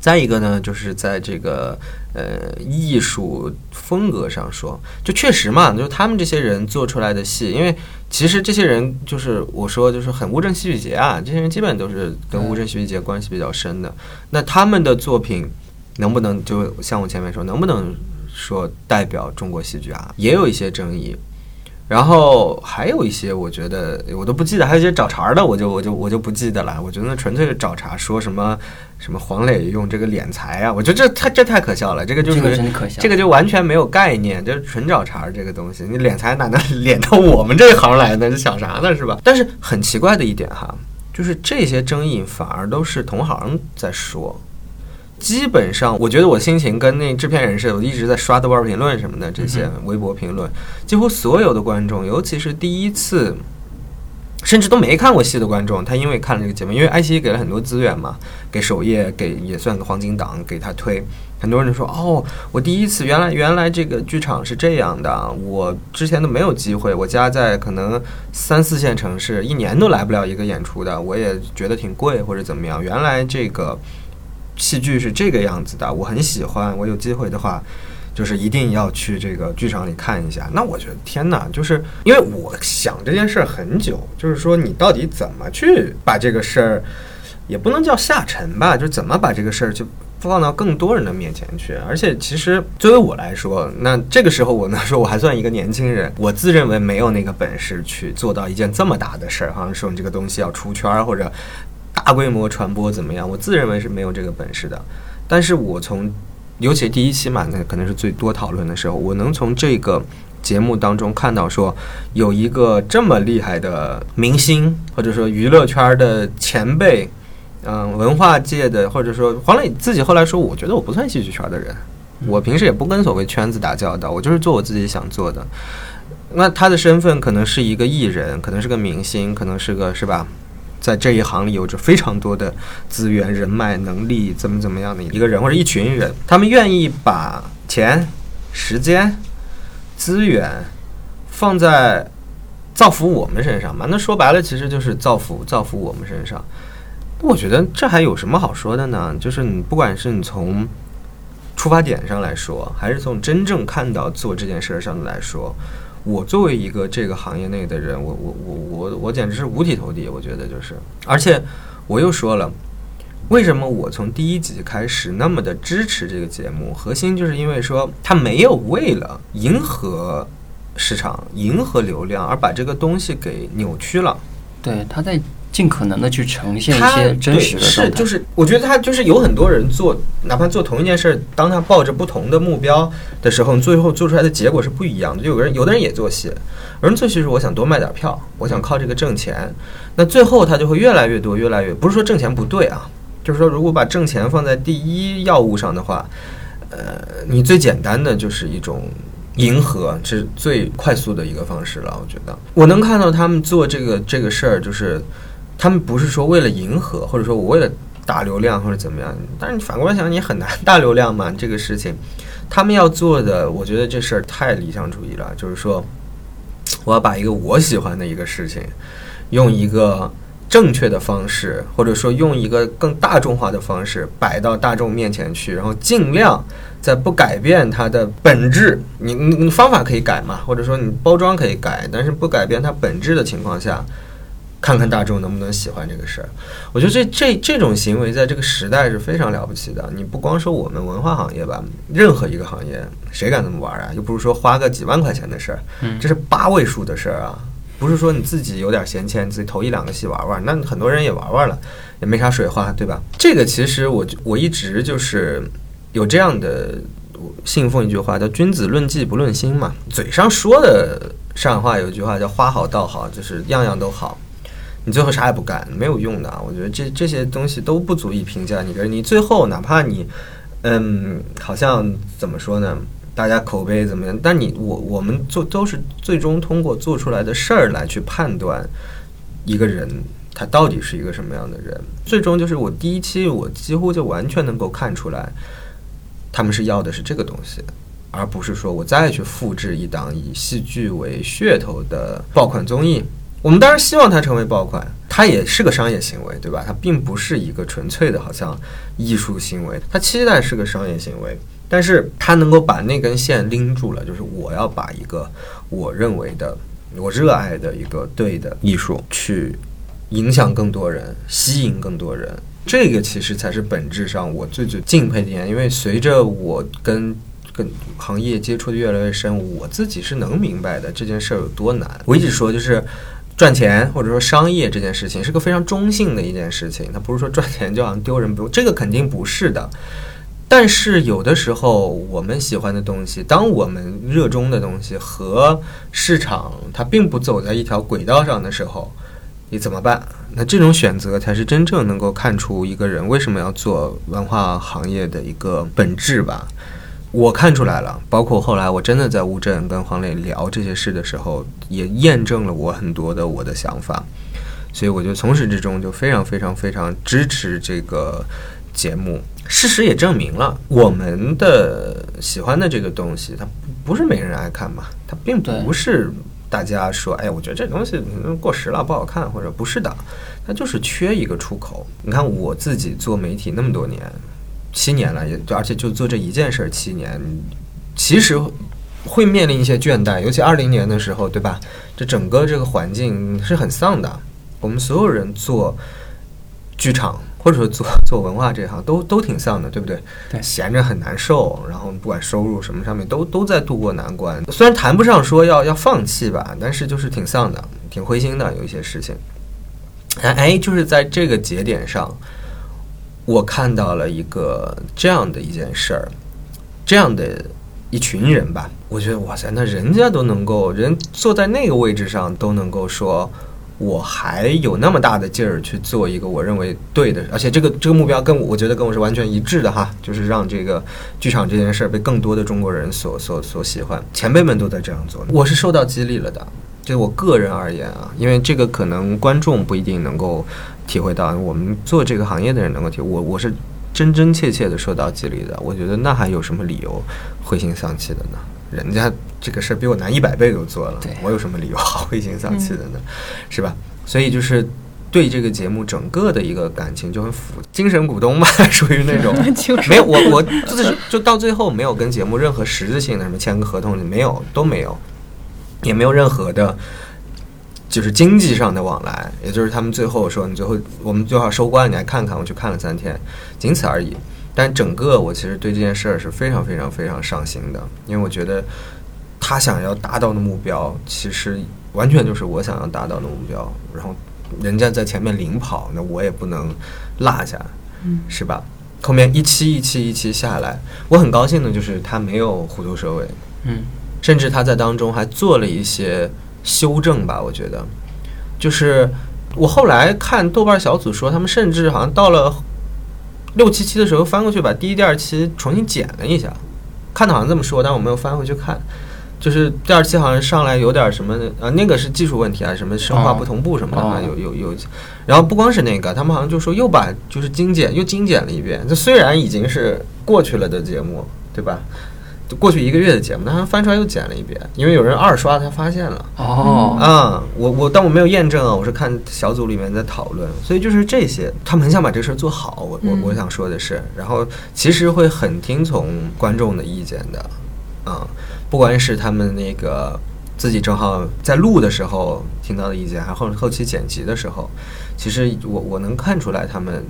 再一个呢，就是在这个呃艺术风格上说，就确实嘛，就是他们这些人做出来的戏，因为其实这些人就是我说就是很乌镇戏剧节啊，这些人基本都是跟乌镇戏剧节关系比较深的。那他们的作品能不能就像我前面说，能不能说代表中国戏剧啊？也有一些争议。然后还有一些，我觉得我都不记得，还有一些找茬的，我就我就我就不记得了。我觉得纯粹是找茬，说什么什么黄磊用这个敛财啊，我觉得这太这太可笑了，这个就是这个就完全没有概念，就是纯找茬这个东西。你敛财哪能 敛到我们这一行来呢？这想啥呢？是吧？但是很奇怪的一点哈，就是这些争议反而都是同行在说。基本上，我觉得我心情跟那制片人似的，我一直在刷豆瓣评论什么的，这些微博评论，几乎所有的观众，尤其是第一次，甚至都没看过戏的观众，他因为看了这个节目，因为爱奇艺给了很多资源嘛，给首页给也算个黄金档，给他推，很多人说哦，我第一次原来原来这个剧场是这样的，我之前都没有机会，我家在可能三四线城市，一年都来不了一个演出的，我也觉得挺贵或者怎么样，原来这个。戏剧是这个样子的，我很喜欢。我有机会的话，就是一定要去这个剧场里看一下。那我觉得天哪，就是因为我想这件事儿很久，就是说你到底怎么去把这个事儿，也不能叫下沉吧，就怎么把这个事儿就放到更多人的面前去。而且其实作为我来说，那这个时候我能说我还算一个年轻人，我自认为没有那个本事去做到一件这么大的事儿，好像说你这个东西要出圈或者。大规模传播怎么样？我自认为是没有这个本事的，但是我从，尤其第一期嘛，那可能是最多讨论的时候，我能从这个节目当中看到说，有一个这么厉害的明星，或者说娱乐圈的前辈，嗯，文化界的，或者说黄磊自己后来说，我觉得我不算戏剧圈的人，我平时也不跟所谓圈子打交道，我就是做我自己想做的。那他的身份可能是一个艺人，可能是个明星，可能是个是吧？在这一行里有着非常多的资源、人脉、能力，怎么怎么样的一个人或者一群人，他们愿意把钱、时间、资源放在造福我们身上嘛？那说白了，其实就是造福 造福我们身上。我觉得这还有什么好说的呢？就是你不管是你从出发点上来说，还是从真正看到做这件事儿上来说。我作为一个这个行业内的人，我我我我我简直是五体投地。我觉得就是，而且我又说了，为什么我从第一集开始那么的支持这个节目？核心就是因为说，他没有为了迎合市场、迎合流量而把这个东西给扭曲了。对，他在。尽可能的去呈现一些真实的是，就是我觉得他就是有很多人做，哪怕做同一件事儿，当他抱着不同的目标的时候，最后做出来的结果是不一样的。就有个人，有的人也做戏，有人做戏是我想多卖点票，我想靠这个挣钱。那最后他就会越来越多，越来越不是说挣钱不对啊，就是说如果把挣钱放在第一要务上的话，呃，你最简单的就是一种迎合，是最快速的一个方式了。我觉得我能看到他们做这个这个事儿，就是。他们不是说为了迎合，或者说我为了大流量或者怎么样，但是你反过来想，你很难大流量嘛。这个事情，他们要做的，我觉得这事儿太理想主义了。就是说，我要把一个我喜欢的一个事情，用一个正确的方式，或者说用一个更大众化的方式摆到大众面前去，然后尽量在不改变它的本质，你你你方法可以改嘛，或者说你包装可以改，但是不改变它本质的情况下。看看大众能不能喜欢这个事儿，我觉得这这这种行为在这个时代是非常了不起的。你不光说我们文化行业吧，任何一个行业，谁敢这么玩啊？又不是说花个几万块钱的事儿，这是八位数的事儿啊！不是说你自己有点闲钱，自己投一两个戏玩玩，那很多人也玩玩了，也没啥水花，对吧？这个其实我我一直就是有这样的信奉一句话，叫“君子论迹不论心”嘛。嘴上说的上海话有一句话叫“花好道好”，就是样样都好。你最后啥也不干，没有用的。我觉得这这些东西都不足以评价你个人。你最后哪怕你，嗯，好像怎么说呢？大家口碑怎么样？但你我我们做都是最终通过做出来的事儿来去判断一个人他到底是一个什么样的人。最终就是我第一期我几乎就完全能够看出来，他们是要的是这个东西，而不是说我再去复制一档以戏剧为噱头的爆款综艺。我们当然希望它成为爆款，它也是个商业行为，对吧？它并不是一个纯粹的好像艺术行为，它期待是个商业行为，但是它能够把那根线拎住了，就是我要把一个我认为的、我热爱的一个对的艺术去影响更多人，吸引更多人。这个其实才是本质上我最最敬佩的点，因为随着我跟跟行业接触的越来越深，我自己是能明白的这件事儿有多难。我一直说就是。赚钱或者说商业这件事情是个非常中性的一件事情，它不是说赚钱就好像丢人不，这个肯定不是的。但是有的时候我们喜欢的东西，当我们热衷的东西和市场它并不走在一条轨道上的时候，你怎么办？那这种选择才是真正能够看出一个人为什么要做文化行业的一个本质吧。我看出来了，包括后来我真的在乌镇跟黄磊聊这些事的时候，也验证了我很多的我的想法，所以我就从始至终就非常非常非常支持这个节目。事实也证明了，我们的喜欢的这个东西，它不是没人爱看嘛，它并不是大家说，哎，我觉得这东西过时了，不好看，或者不是的，它就是缺一个出口。你看我自己做媒体那么多年。七年了，也而且就做这一件事儿七年，其实会面临一些倦怠，尤其二零年的时候，对吧？这整个这个环境是很丧的。我们所有人做剧场或者说做做文化这行都都挺丧的，对不对？对，闲着很难受，然后不管收入什么上面都都在度过难关。虽然谈不上说要要放弃吧，但是就是挺丧的，挺灰心的，有一些事情。哎，就是在这个节点上。我看到了一个这样的一件事儿，这样的一群人吧，我觉得哇塞，那人家都能够人坐在那个位置上都能够说，我还有那么大的劲儿去做一个我认为对的，而且这个这个目标跟我我觉得跟我是完全一致的哈，就是让这个剧场这件事儿被更多的中国人所所所喜欢，前辈们都在这样做，我是受到激励了的。就我个人而言啊，因为这个可能观众不一定能够。体会到我们做这个行业的人能够体，我我是真真切切的受到激励的。我觉得那还有什么理由灰心丧气的呢？人家这个事儿比我难一百倍都做了，我有什么理由好灰心丧气的呢？是吧？所以就是对这个节目整个的一个感情就很复，精神股东嘛，属于那种 没有我我就是就到最后没有跟节目任何实质性的什么签个合同，没有都没有，也没有任何的。就是经济上的往来，也就是他们最后说，你最后我们最好收官，你来看看。我去看了三天，仅此而已。但整个我其实对这件事儿是非常非常非常上心的，因为我觉得他想要达到的目标，其实完全就是我想要达到的目标。然后人家在前面领跑，那我也不能落下，嗯是吧？后面一期一期一期下来，我很高兴的就是他没有虎头蛇尾，嗯，甚至他在当中还做了一些。修正吧，我觉得，就是我后来看豆瓣小组说，他们甚至好像到了六七期的时候翻过去把第一、第二期重新剪了一下，看的好像这么说，但我没有翻回去看。就是第二期好像上来有点什么呃，那个是技术问题啊，什么声画不同步什么的，有有有。然后不光是那个，他们好像就说又把就是精简又精简了一遍。这虽然已经是过去了的节目，对吧？过去一个月的节目，他翻出来又剪了一遍，因为有人二刷，他发现了。哦，啊，我我，但我没有验证啊，我是看小组里面在讨论，所以就是这些，他们很想把这事儿做好。我我我想说的是，然后其实会很听从观众的意见的，嗯，不管是他们那个自己正好在录的时候听到的意见，还后后期剪辑的时候，其实我我能看出来他们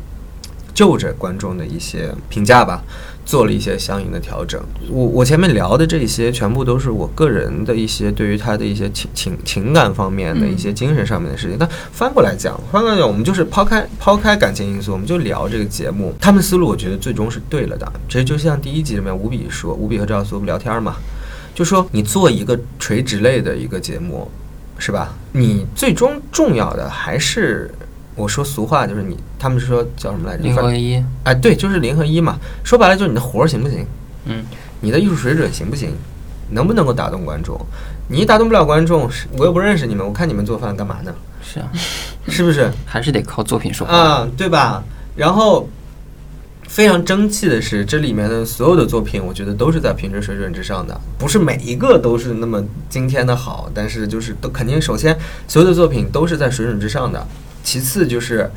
就着观众的一些评价吧。做了一些相应的调整。我我前面聊的这些，全部都是我个人的一些对于他的一些情情情感方面的一些精神上面的事情。但翻过来讲，翻过来讲，我们就是抛开抛开感情因素，我们就聊这个节目。他们思路，我觉得最终是对了的。其实就像第一集里面吴比说，吴比和赵苏聊天嘛，就说你做一个垂直类的一个节目，是吧？你最终重要的还是。我说俗话就是你，他们说叫什么来着？零和一。哎，对，就是零和一嘛。说白了就是你的活儿行不行？嗯。你的艺术水准行不行？能不能够打动观众？你打动不了观众，我又不认识你们，我看你们做饭干嘛呢？是啊，是不是？还是得靠作品说话啊，对吧？然后非常争气的是，这里面的所有的作品，我觉得都是在平均水准之上的，不是每一个都是那么惊天的好，但是就是都肯定，首先所有的作品都是在水准之上的，其次就是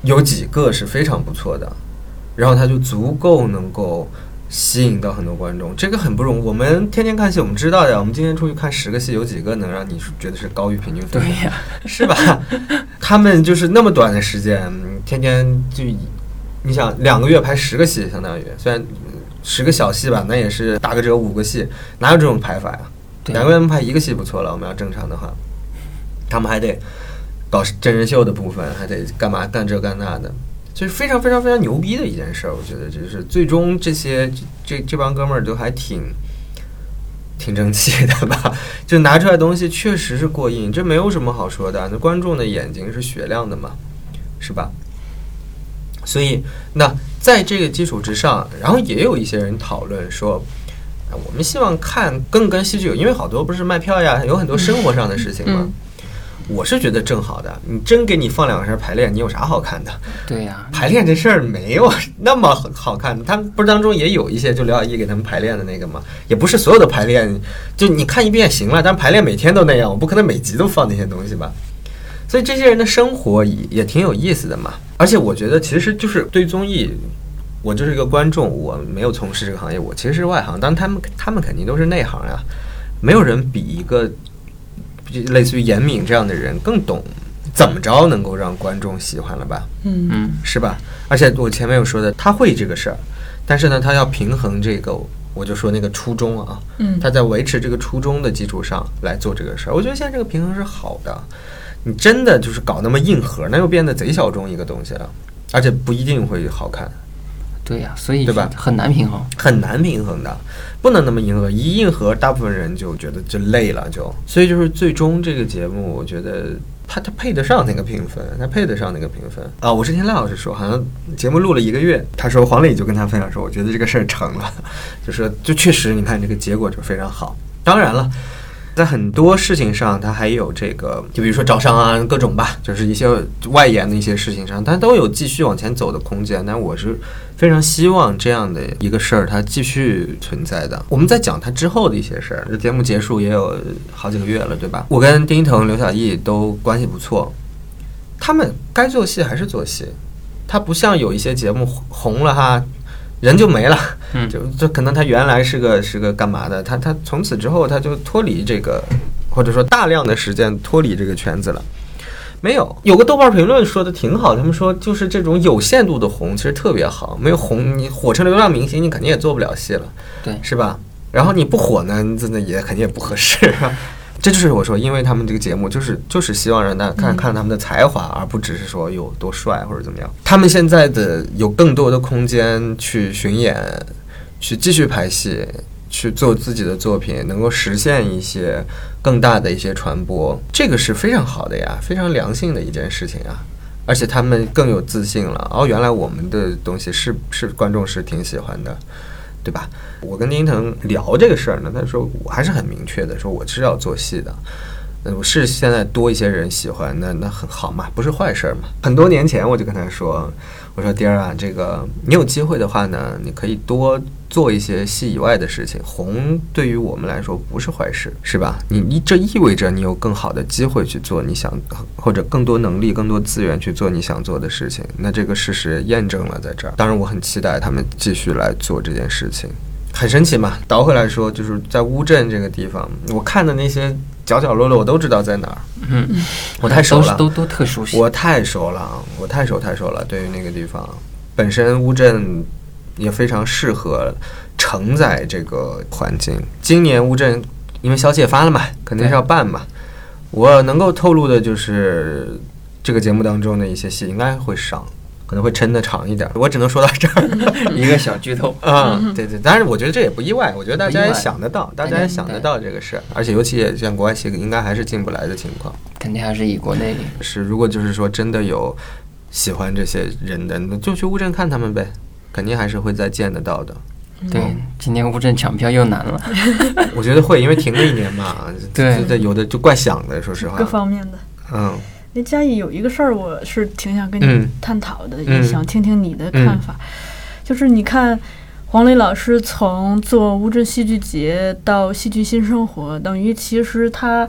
有几个是非常不错的，然后它就足够能够吸引到很多观众，这个很不容易。我们天天看戏，我们知道呀，我们今天出去看十个戏，有几个能让你觉得是高于平均分的？对呀，是吧？他们就是那么短的时间，天天就。你想两个月拍十个戏，相当于虽然十个小戏吧，那也是打个折五个戏，哪有这种排法呀？两个月拍一个戏不错了，我们要正常的话，他们还得搞真人秀的部分，还得干嘛干这干那的，就是非常非常非常牛逼的一件事儿。我觉得就是最终这些这这帮哥们儿都还挺挺争气的吧，就拿出来东西确实是过硬，这没有什么好说的。那观众的眼睛是雪亮的嘛，是吧？所以，那在这个基础之上，然后也有一些人讨论说，我们希望看更跟戏剧有，因为好多不是卖票呀，有很多生活上的事情嘛。我是觉得正好的，你真给你放两个人排练，你有啥好看的？对呀，排练这事儿没有那么好看。他们不是当中也有一些就刘晓艺给他们排练的那个吗？也不是所有的排练，就你看一遍行了，但排练每天都那样，我不可能每集都放那些东西吧。所以这些人的生活也也挺有意思的嘛。而且我觉得，其实就是对综艺，我就是一个观众，我没有从事这个行业，我其实是外行。但他们他们肯定都是内行呀，没有人比一个类似于严敏这样的人更懂怎么着能够让观众喜欢了吧？嗯嗯，是吧？而且我前面有说的，他会这个事儿，但是呢，他要平衡这个，我就说那个初衷啊，嗯，他在维持这个初衷的基础上来做这个事儿。我觉得现在这个平衡是好的。你真的就是搞那么硬核，那又变得贼小众一个东西了，而且不一定会好看。对呀，所以对吧？很难平衡，很难平衡的，不能那么硬核。一硬核，大部分人就觉得就累了，就所以就是最终这个节目，我觉得他他配得上那个评分，他配得上那个评分啊！我是听赖老师说，好像节目录了一个月，他说黄磊就跟他分享说，我觉得这个事儿成了，就说就确实，你看这个结果就非常好。当然了。在很多事情上，他还有这个，就比如说招商啊，各种吧，就是一些外延的一些事情上，他都有继续往前走的空间。但我是非常希望这样的一个事儿，它继续存在的。我们在讲他之后的一些事儿，这节目结束也有好几个月了，对吧？我跟丁一腾、刘晓毅都关系不错，他们该做戏还是做戏，他不像有一些节目红了哈。人就没了，就就可能他原来是个是个干嘛的，他他从此之后他就脱离这个，或者说大量的时间脱离这个圈子了。没有，有个豆瓣评论说的挺好，他们说就是这种有限度的红其实特别好，没有红你火成流量明星，你肯定也做不了戏了，对，是吧？然后你不火呢，真的也肯定也不合适。这就是我说，因为他们这个节目就是就是希望让大家看看他们的才华，而不只是说有多帅或者怎么样。他们现在的有更多的空间去巡演，去继续拍戏，去做自己的作品，能够实现一些更大的一些传播，这个是非常好的呀，非常良性的一件事情啊。而且他们更有自信了，哦，原来我们的东西是是观众是挺喜欢的。对吧？我跟丁腾聊这个事儿呢，他说我还是很明确的，说我是要做戏的。嗯，我是现在多一些人喜欢，那那很好嘛，不是坏事儿嘛。很多年前我就跟他说，我说丁儿啊，这个你有机会的话呢，你可以多做一些戏以外的事情。红对于我们来说不是坏事，是吧？你你这意味着你有更好的机会去做你想，或者更多能力、更多资源去做你想做的事情。那这个事实验证了在这儿。当然，我很期待他们继续来做这件事情。很神奇嘛，倒回来说，就是在乌镇这个地方，我看的那些角角落落，我都知道在哪儿。嗯，我太熟了，都都特熟悉。我太熟了，我太熟太熟了。对于那个地方，本身乌镇也非常适合承载这个环境。今年乌镇因为消息也发了嘛，肯定是要办嘛。我能够透露的就是这个节目当中的一些戏应该会上。可能会撑得长一点，我只能说到这儿，一个小剧透 啊，对对，但是我觉得这也不意外，我觉得大家也想得到，大家也想得到这个事儿，而且尤其也像国外戏，应该还是进不来的情况，肯定还是以国内是。如果就是说真的有喜欢这些人的，那就去乌镇看他们呗，肯定还是会再见得到的。对，今年乌镇抢票又难了，我觉得会，因为停了一年嘛，对，有的就怪想的，说实话，各方面的，嗯。那嘉义有一个事儿，我是挺想跟你探讨的，也想听听你的看法。就是你看。黄磊老师从做乌镇戏剧节到戏剧新生活，等于其实他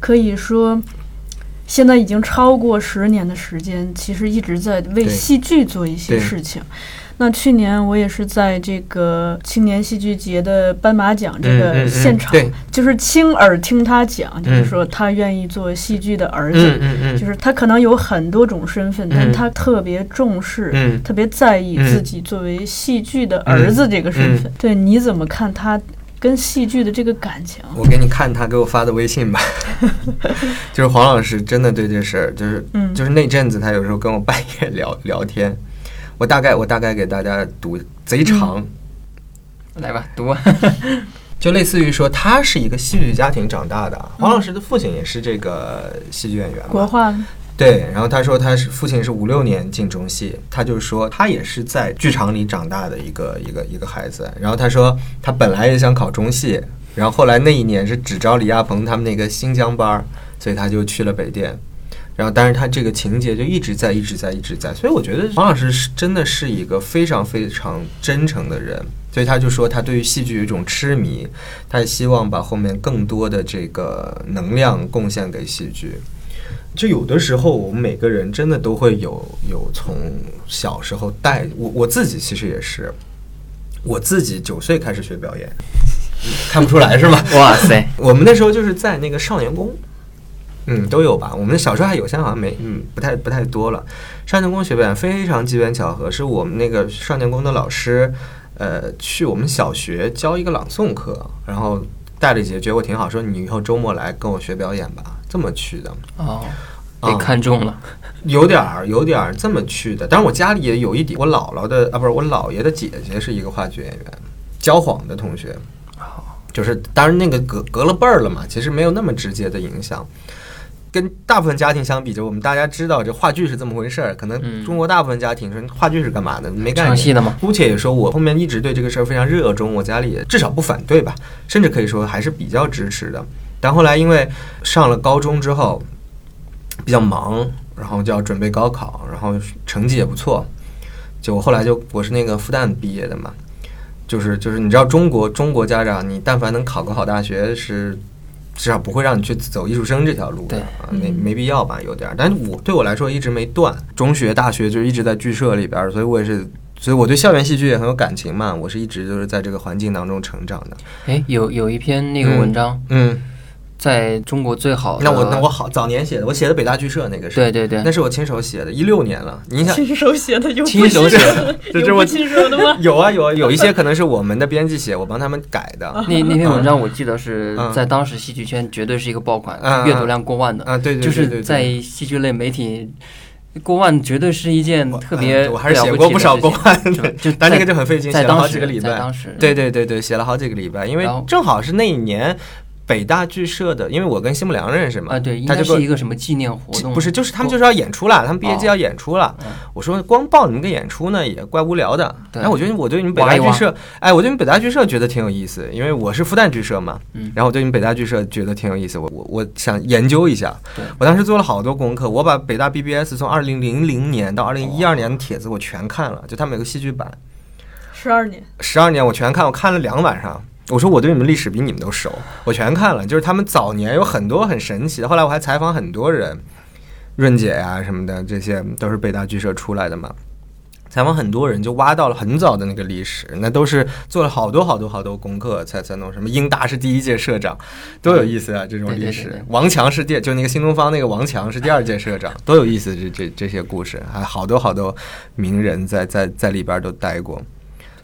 可以说，现在已经超过十年的时间，其实一直在为戏剧做一些事情。那去年我也是在这个青年戏剧节的斑马奖这个现场，就是亲耳听他讲，就是说他愿意做戏剧的儿子，就是他可能有很多种身份，但他特别重视，特别在意自己作为戏剧的儿子这个身份。对，你怎么看他跟戏剧的这个感情？我给你看他给我发的微信吧，就是黄老师真的对这事儿，就是就是那阵子他有时候跟我半夜聊聊天。我大概我大概给大家读贼长，来吧，读，就类似于说他是一个戏剧家庭长大的，黄老师的父亲也是这个戏剧演员，国画，对，然后他说他是父亲是五六年进中戏，他就说他也是在剧场里长大的一个一个一个孩子，然后他说他本来也想考中戏，然后后来那一年是只招李亚鹏他们那个新疆班儿，所以他就去了北电。然后，但是他这个情节就一直在，一直在，一直在，所以我觉得黄老师是真的是一个非常非常真诚的人，所以他就说他对于戏剧有一种痴迷，他也希望把后面更多的这个能量贡献给戏剧。就有的时候，我们每个人真的都会有有从小时候带我我自己其实也是，我自己九岁开始学表演，看不出来是吗？哇塞，我们那时候就是在那个少年宫。嗯，都有吧。我们小时候还有，现在好像没，嗯，不太不太多了。少年宫学表演非常机缘巧合，是我们那个少年宫的老师，呃，去我们小学教一个朗诵课，然后带了节，觉得我挺好，说你以后周末来跟我学表演吧，这么去的。哦，被看中了，有点儿，有点儿这么去的。但是我家里也有一点，我姥姥的啊，不是我姥爷的姐姐是一个话剧演员，焦晃的同学。就是当然那个隔隔了辈儿了嘛，其实没有那么直接的影响。跟大部分家庭相比，就我们大家知道这话剧是这么回事儿。可能中国大部分家庭说话剧是干嘛的，没干。唱戏的吗？姑且也说，我后面一直对这个事儿非常热衷，我家里也至少不反对吧，甚至可以说还是比较支持的。但后来因为上了高中之后比较忙，然后就要准备高考，然后成绩也不错，就我后来就我是那个复旦毕业的嘛，就是就是你知道中国中国家长，你但凡能考个好大学是。至少不会让你去走艺术生这条路的啊，没没必要吧，有点儿。但是我对我来说一直没断，中学、大学就一直在剧社里边，所以我也是，所以我对校园戏剧也很有感情嘛。我是一直就是在这个环境当中成长的。哎，有有一篇那个文章，嗯。在中国最好的那我那我好早年写的，我写的北大剧社那个是。对对对，那是我亲手写的，一六年了。你想亲手写的有亲手写的，这是我亲手的吗？有啊有啊，有。一些可能是我们的编辑写，我帮他们改的。那那篇文章我记得是在当时戏剧圈绝对是一个爆款，阅读量过万的。啊，对对对，就是在戏剧类媒体过万绝对是一件特别我还是写过不少过万的，就 但那个就很费劲，写了好几个礼拜。当时对对对对，写了好几个礼拜，因为正好是那一年。北大剧社的，因为我跟辛木良认识嘛，啊对，应该是一个什么纪念活动？不是，就是他们就是要演出了，他们毕业季要演出了。我说光报你们个演出呢，也怪无聊的。哎，我觉得我对你们北大剧社，哎，我对你们北大剧社觉得挺有意思，因为我是复旦剧社嘛。嗯。然后我对你们北大剧社觉得挺有意思，我我我想研究一下。我当时做了好多功课，我把北大 BBS 从二零零零年到二零一二年的帖子我全看了，就他们有个戏剧版。十二年。十二年我全看，我看了两晚上。我说我对你们历史比你们都熟，我全看了。就是他们早年有很多很神奇的，后来我还采访很多人，润姐呀什么的，这些都是北大剧社出来的嘛。采访很多人就挖到了很早的那个历史，那都是做了好多好多好多功课才才弄。什么英达是第一届社长，多有意思啊！这种历史，王强是第就那个新东方那个王强是第二届社长，多有意思！这这这些故事，还好多好多名人在在在里边都待过，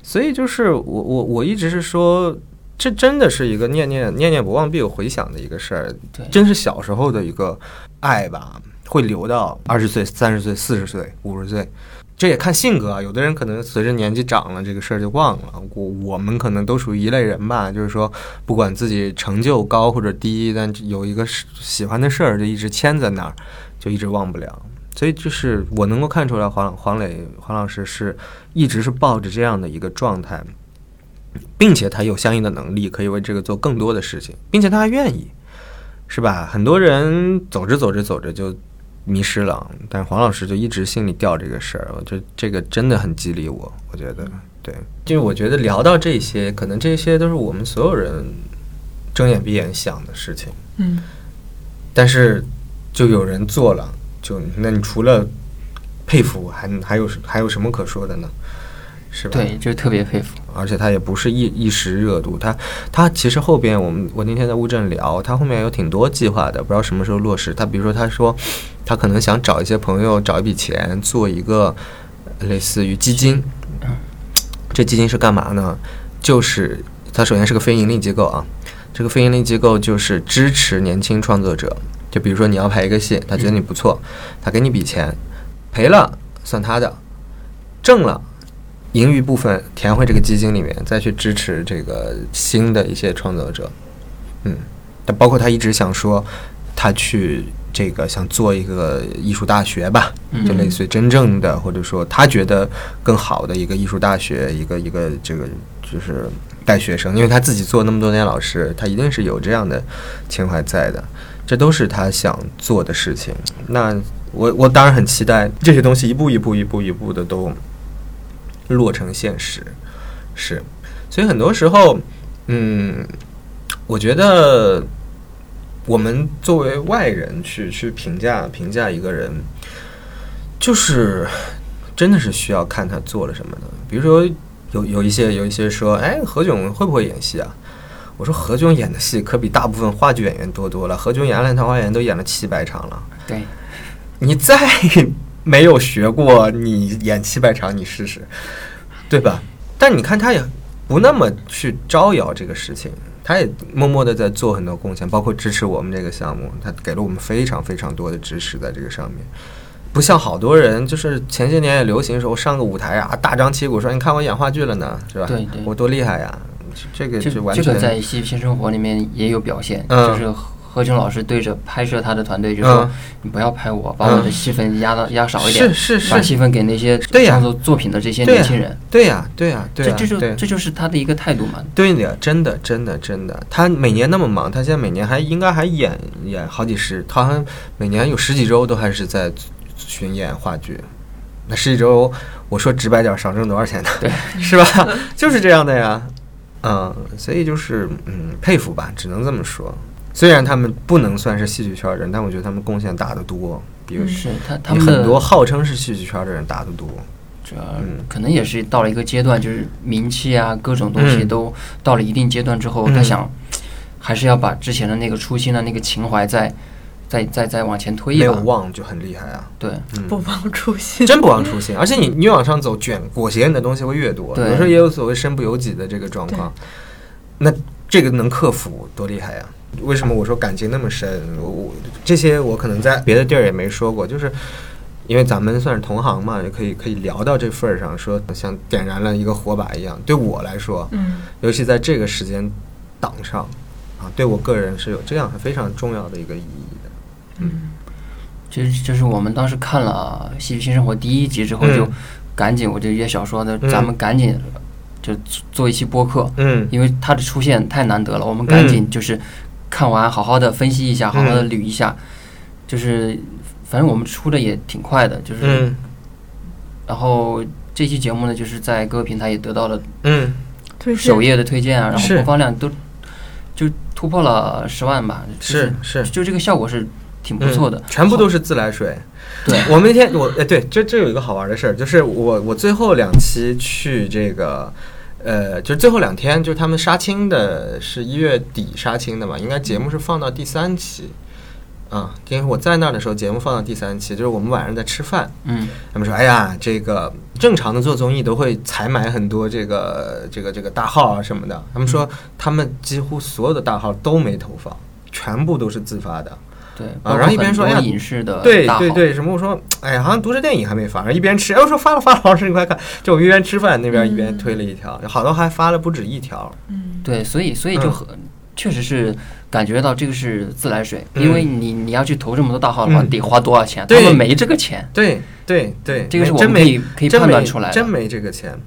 所以就是我我我一直是说。这真的是一个念念念念不忘必有回响的一个事儿，对，真是小时候的一个爱吧，会留到二十岁、三十岁、四十岁、五十岁，这也看性格啊。有的人可能随着年纪长了，这个事儿就忘了。我我们可能都属于一类人吧，就是说，不管自己成就高或者低，但有一个喜欢的事儿就一直牵在那儿，就一直忘不了。所以就是我能够看出来，黄黄磊黄老师是一直是抱着这样的一个状态。并且他有相应的能力，可以为这个做更多的事情，并且他还愿意，是吧？很多人走着走着走着就迷失了，但黄老师就一直心里吊这个事儿，我觉得这个真的很激励我。我觉得，对，就是我觉得聊到这些，可能这些都是我们所有人睁眼闭眼想的事情，嗯，但是就有人做了，就那你除了佩服，还还有还有什么可说的呢？是吧？对，就特别佩服。而且他也不是一一时热度，他他其实后边我们我那天在乌镇聊，他后面有挺多计划的，不知道什么时候落实。他比如说他说，他可能想找一些朋友找一笔钱做一个类似于基金，这基金是干嘛呢？就是它首先是个非盈利机构啊，这个非盈利机构就是支持年轻创作者，就比如说你要拍一个戏，他觉得你不错，他给你笔钱，赔了算他的，挣了。盈余部分填回这个基金里面，再去支持这个新的一些创作者。嗯，但包括他一直想说，他去这个想做一个艺术大学吧，就类似于真正的，或者说他觉得更好的一个艺术大学，一个一个这个就是带学生，因为他自己做那么多年老师，他一定是有这样的情怀在的。这都是他想做的事情。那我我当然很期待这些东西一步一步一步一步的都。落成现实，是，所以很多时候，嗯，我觉得我们作为外人去去评价评价一个人，就是真的是需要看他做了什么的。比如说，有有一些有一些说，哎，何炅会不会演戏啊？我说何炅演的戏可比大部分话剧演员多多了。何炅演《烂桃花源》都演了七百场了。对，你再。没有学过，你演七百场，你试试，对吧？但你看，他也不那么去招摇这个事情，他也默默的在做很多贡献，包括支持我们这个项目，他给了我们非常非常多的支持在这个上面。不像好多人，就是前些年也流行说，上个舞台啊，大张旗鼓说，你看我演话剧了呢，是吧？对对，我多厉害呀！这个就完全这个在《戏剧新生活》里面也有表现，就是。何炅老师对着拍摄他的团队就说：“你不要拍我，把我的戏份压到压少一点，是是是，把戏份给那些创作作品的这些年轻人。”对呀，对呀，对呀，这这就这就是他的一个态度嘛。对的，真的，真的，真的。他每年那么忙，他现在每年还应该还演演好几十，他好像每年有十几周都还是在巡演话剧。那十几周，我说直白点，少挣多少钱呢？对，是吧？就是这样的呀。嗯，所以就是嗯，佩服吧，只能这么说。虽然他们不能算是戏剧圈人，但我觉得他们贡献大得多。比如是他他们很多号称是戏剧圈的人大得多。主要可能也是到了一个阶段，就是名气啊，各种东西都到了一定阶段之后，他想还是要把之前的那个初心的那个情怀再再再再往前推一把。没有忘就很厉害啊！对，不忘初心，真不忘初心。而且你你往上走，卷裹挟你的东西会越多。有时候也有所谓身不由己的这个状况。那这个能克服多厉害呀！为什么我说感情那么深？我这些我可能在别的地儿也没说过，就是因为咱们算是同行嘛，也可以可以聊到这份儿上，说像点燃了一个火把一样。对我来说，嗯，尤其在这个时间档上，啊，对我个人是有这样非常重要的一个意义的。嗯，就是就是我们当时看了《戏剧新生活》第一集之后，就赶紧我就约小说的，咱们赶紧就做一期播客，嗯，因为他的出现太难得了，我们赶紧就是。看完，好好的分析一下，好好的捋一下，就是反正我们出的也挺快的，就是，然后这期节目呢，就是在各个平台也得到了嗯。首页的推荐啊，然后播放量都就突破了十万吧，是是，就这个效果是挺不错的，全部都是自来水。对。我们那天我哎对，这这有一个好玩的事儿，就是我我最后两期去这个。呃，就是最后两天，就是他们杀青的，是一月底杀青的嘛？应该节目是放到第三期，啊，因为我在那儿的时候，节目放到第三期，就是我们晚上在吃饭，嗯，他们说，哎呀，这个正常的做综艺都会采买很多这个这个这个大号啊什么的，他们说他们几乎所有的大号都没投放，全部都是自发的。对，然后一边说哎呀，影视的对对对，什么我说哎呀，好像读者电影还没发，然后一边吃，哎我说发了发了，老师你快看，就我们一边吃饭那边一边推了一条，好多还发了不止一条。嗯，对，所以所以就很确实是感觉到这个是自来水，因为你你要去投这么多大号的话，得花多少钱？他们没这个钱。对对对，这个是我们可以可以判断出来，真没这个钱。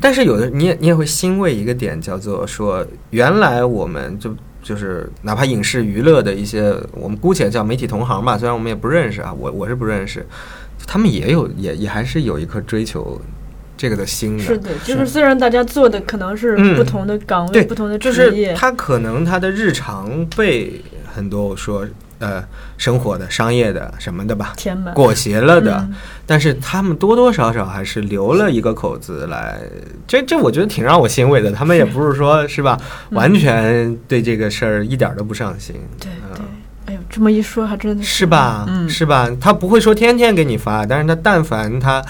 但是有的你也你也会欣慰一个点，叫做说原来我们就。就是哪怕影视娱乐的一些，我们姑且叫媒体同行吧，虽然我们也不认识啊，我我是不认识，他们也有也也还是有一颗追求这个的心的。是的，就是虽然大家做的可能是不同的岗位、不同的职业，他可能他的日常被很多说。呃，生活的、商业的什么的吧，裹挟了的，但是他们多多少少还是留了一个口子来，这这我觉得挺让我欣慰的。他们也不是说 是吧，完全对这个事儿一点都不上心。对对，哎呦，这么一说还真的是吧？嗯是吧？他不会说天天给你发，但是他但凡他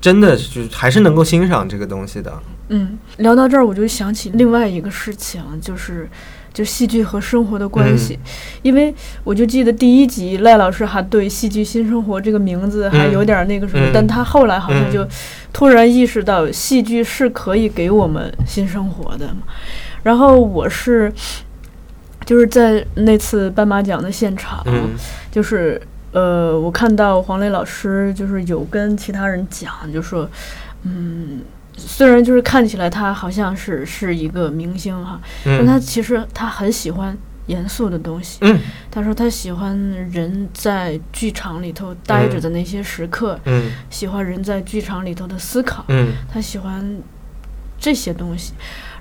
真的就还是能够欣赏这个东西的。嗯，聊到这儿我就想起另外一个事情，就是。就戏剧和生活的关系，因为我就记得第一集赖老师还对“戏剧新生活”这个名字还有点那个什么，但他后来好像就突然意识到戏剧是可以给我们新生活的嘛。然后我是就是在那次斑马奖的现场，就是呃，我看到黄磊老师就是有跟其他人讲，就说嗯。虽然就是看起来他好像是是一个明星哈，但他其实他很喜欢严肃的东西。嗯，他说他喜欢人在剧场里头待着的那些时刻，嗯，喜欢人在剧场里头的思考，嗯，他喜欢这些东西。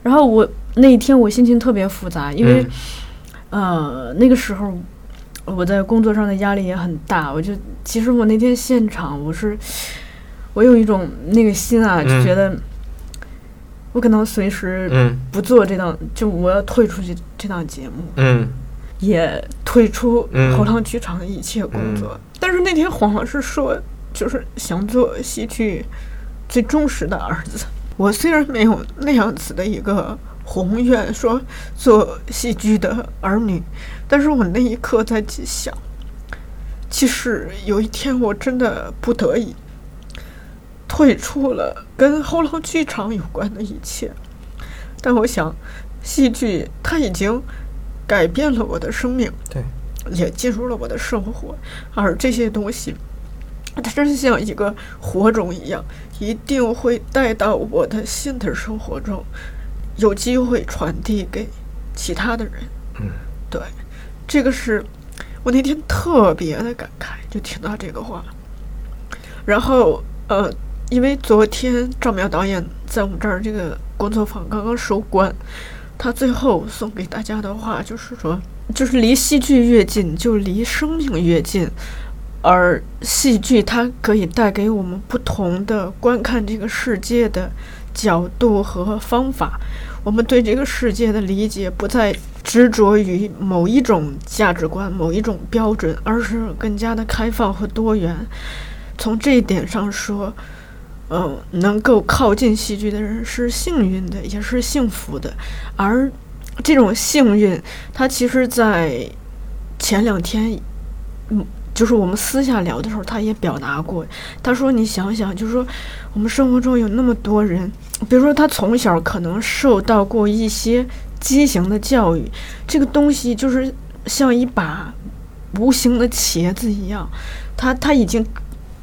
然后我那一天我心情特别复杂，因为呃那个时候我在工作上的压力也很大，我就其实我那天现场我是。我有一种那个心啊，就觉得我可能随时不做这档，就我要退出去这档节目，也退出后浪剧场的一切工作。但是那天黄老师说，就是想做戏剧最忠实的儿子。我虽然没有那样子的一个宏愿，说做戏剧的儿女，但是我那一刻在想，其实有一天我真的不得已。退出了跟后浪剧场有关的一切，但我想，戏剧它已经改变了我的生命，对，也进入了我的生活，而这些东西，它真是像一个火种一样，一定会带到我的新的生活中，有机会传递给其他的人。嗯，对，这个是我那天特别的感慨，就听到这个话，然后呃。因为昨天赵苗导演在我们这儿这个工作坊刚刚收官，他最后送给大家的话就是说，就是离戏剧越近，就离生命越近。而戏剧它可以带给我们不同的观看这个世界的角度和方法。我们对这个世界的理解不再执着于某一种价值观、某一种标准，而是更加的开放和多元。从这一点上说。嗯，能够靠近戏剧的人是幸运的，也是幸福的。而这种幸运，他其实，在前两天，嗯，就是我们私下聊的时候，他也表达过。他说：“你想想，就是说，我们生活中有那么多人，比如说他从小可能受到过一些畸形的教育，这个东西就是像一把无形的茄子一样，他他已经。”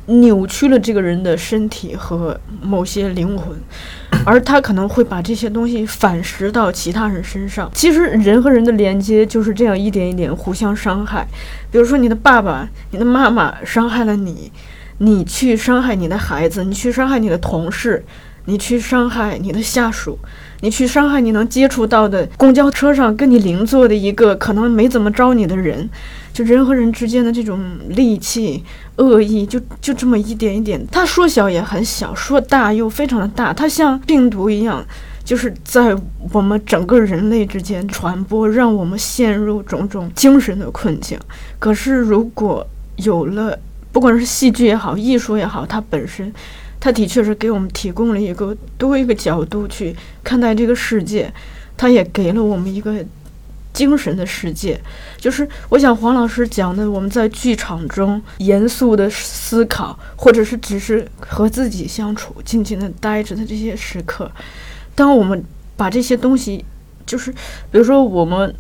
扭曲了这个人的身体和某些灵魂，而他可能会把这些东西反噬到其他人身上。其实人和人的连接就是这样一点一点互相伤害。比如说你的爸爸、你的妈妈伤害了你，你去伤害你的孩子，你去伤害你的同事，你去伤害你的下属，你去伤害你能接触到的公交车上跟你邻座的一个可能没怎么招你的人。就人和人之间的这种戾气、恶意，就就这么一点一点。它说小也很小，说大又非常的大。它像病毒一样，就是在我们整个人类之间传播，让我们陷入种种精神的困境。可是，如果有了，不管是戏剧也好，艺术也好，它本身，它的确是给我们提供了一个多一个角度去看待这个世界，它也给了我们一个。精神的世界，就是我想黄老师讲的，我们在剧场中严肃的思考，或者是只是和自己相处、静静的待着的这些时刻。当我们把这些东西，就是比如说我们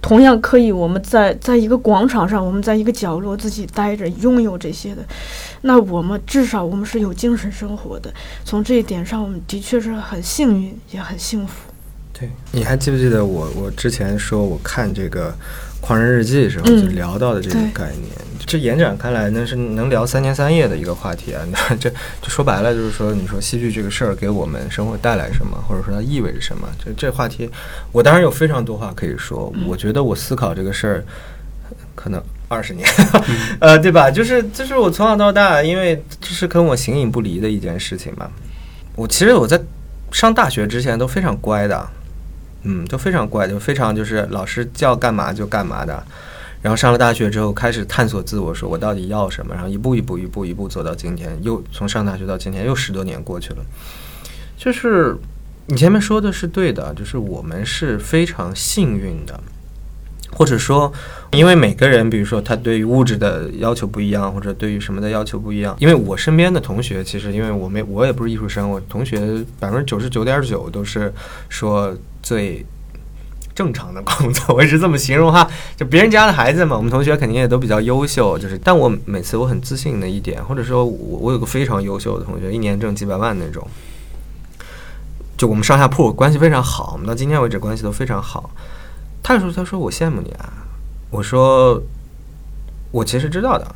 同样可以，我们在在一个广场上，我们在一个角落自己待着，拥有这些的，那我们至少我们是有精神生活的。从这一点上，我们的确是很幸运，也很幸福。对，你还记不记得我我之前说我看这个《狂人日记》的时候就聊到的这个概念？这延展开来，那是能聊三天三夜的一个话题啊！那 这就说白了，就是说，你说戏剧这个事儿给我们生活带来什么，或者说它意味着什么？这这话题，我当然有非常多话可以说。我觉得我思考这个事儿，可能二十年，呃，对吧？就是就是我从小到大，因为这是跟我形影不离的一件事情嘛。我其实我在上大学之前都非常乖的。嗯，都非常乖，就非常就是老师叫干嘛就干嘛的。然后上了大学之后，开始探索自我，说我到底要什么。然后一步一步、一步一步走到今天，又从上大学到今天，又十多年过去了。就是你前面说的是对的，就是我们是非常幸运的，或者说，因为每个人，比如说他对于物质的要求不一样，或者对于什么的要求不一样。因为我身边的同学，其实因为我没我也不是艺术生，我同学百分之九十九点九都是说。最正常的工作，我一直这么形容哈，就别人家的孩子嘛，我们同学肯定也都比较优秀，就是，但我每次我很自信的一点，或者说我我有个非常优秀的同学，一年挣几百万那种，就我们上下铺关系非常好，我们到今天为止关系都非常好。他说：“他说我羡慕你啊。”我说：“我其实知道的。”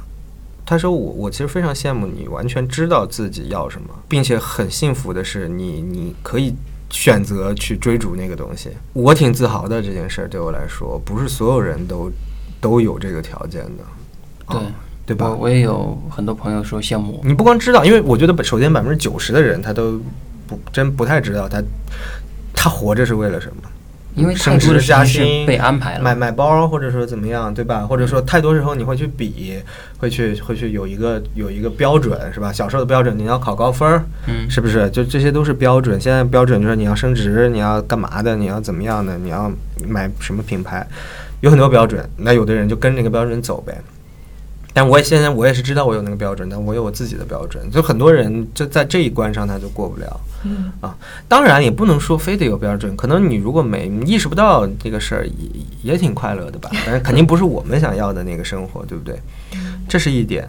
他说：“我我其实非常羡慕你，完全知道自己要什么，并且很幸福的是，你你可以。”选择去追逐那个东西，我挺自豪的。这件事儿对我来说，不是所有人都都有这个条件的，对对吧？我也有很多朋友说羡慕。你不光知道，因为我觉得首先百分之九十的人他都不真不太知道他他活着是为了什么。因为升职加薪被安排了，买买包或者说怎么样，对吧？或者说太多时候你会去比，会去会去有一个有一个标准，是吧？小时候的标准你要考高分，嗯，是不是？就这些都是标准。现在标准就是你要升职，你要干嘛的？你要怎么样的？你要买什么品牌？有很多标准，那有的人就跟这个标准走呗。但我也现在我也是知道我有那个标准，但我有我自己的标准。就很多人就在这一关上他就过不了。嗯啊，当然也不能说非得有标准，可能你如果没意识不到这个事儿，也也挺快乐的吧。但是肯定不是我们想要的那个生活，对不对？这是一点。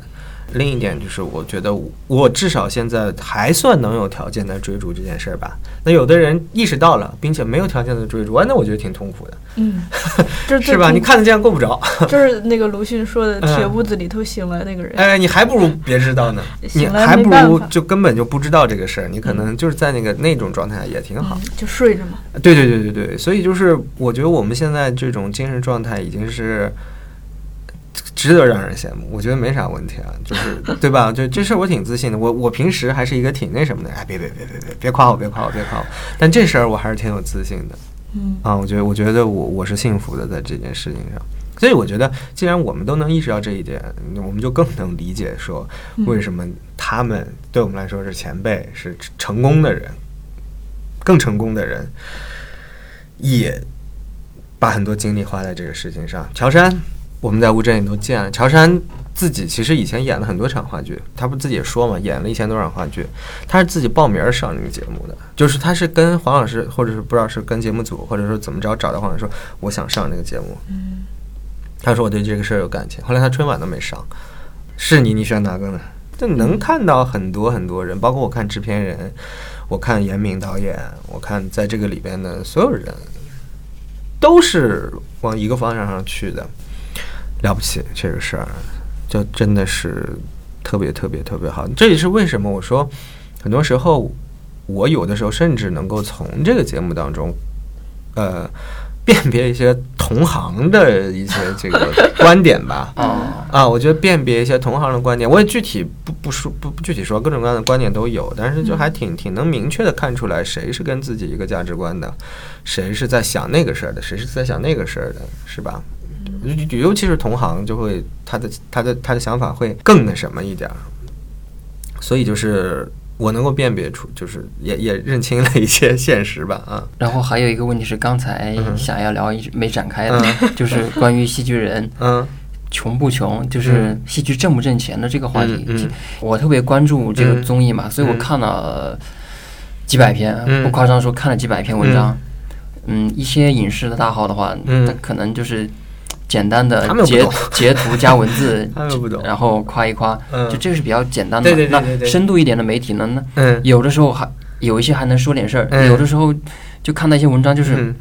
另一点就是，我觉得我至少现在还算能有条件在追逐这件事儿吧。那有的人意识到了，并且没有条件的追逐，那我觉得挺痛苦的。嗯，是吧？你看得见够不着。就是那个鲁迅说的“铁屋子里头醒来那个人”。哎，你还不如别知道呢。你还不如就根本就不知道这个事儿。你可能就是在那个那种状态下也挺好，就睡着嘛。对对对对对，所以就是我觉得我们现在这种精神状态已经是。值得让人羡慕，我觉得没啥问题啊，就是对吧？就这事儿我挺自信的，我我平时还是一个挺那什么的，哎，别别别别别别夸我，别夸我，别夸我。但这事儿我还是挺有自信的，嗯啊，我觉得我觉得我我是幸福的在这件事情上，所以我觉得既然我们都能意识到这一点，我们就更能理解说为什么他们对我们来说是前辈，是成功的人，更成功的人，也把很多精力花在这个事情上。乔杉。我们在乌镇也都见了乔杉自己，其实以前演了很多场话剧，他不自己也说嘛，演了一千多场话剧，他是自己报名上这个节目的，就是他是跟黄老师，或者是不知道是跟节目组，或者说怎么着找到黄老师说我想上这个节目，嗯，他说我对这个事儿有感情，后来他春晚都没上，是你，你选哪个呢？就能看到很多很多人，包括我看制片人，我看严敏导演，我看在这个里边的所有人，都是往一个方向上去的。了不起，这个事儿就真的是特别特别特别好。这也是为什么我说，很多时候我有的时候甚至能够从这个节目当中，呃，辨别一些同行的一些这个 观点吧。啊啊，我觉得辨别一些同行的观点，我也具体不不说不不具体说，各种各样的观点都有，但是就还挺挺能明确的看出来谁是跟自己一个价值观的，谁是在想那个事儿的，谁是在想那个事儿的，是吧？尤其是同行，就会他的他的他的想法会更那什么一点儿，所以就是我能够辨别出，就是也也认清了一些现实吧啊。然后还有一个问题是，刚才想要聊一直没展开的，就是关于戏剧人，嗯，穷不穷，就是戏剧挣不挣钱的这个话题。我特别关注这个综艺嘛，所以我看了几百篇，不夸张说看了几百篇文章。嗯，一些影视的大号的话，他可能就是。简单的截截图加文字，然后夸一夸，就这个是比较简单的。那深度一点的媒体呢？那有的时候还有一些还能说点事儿，有的时候就看那些文章，就是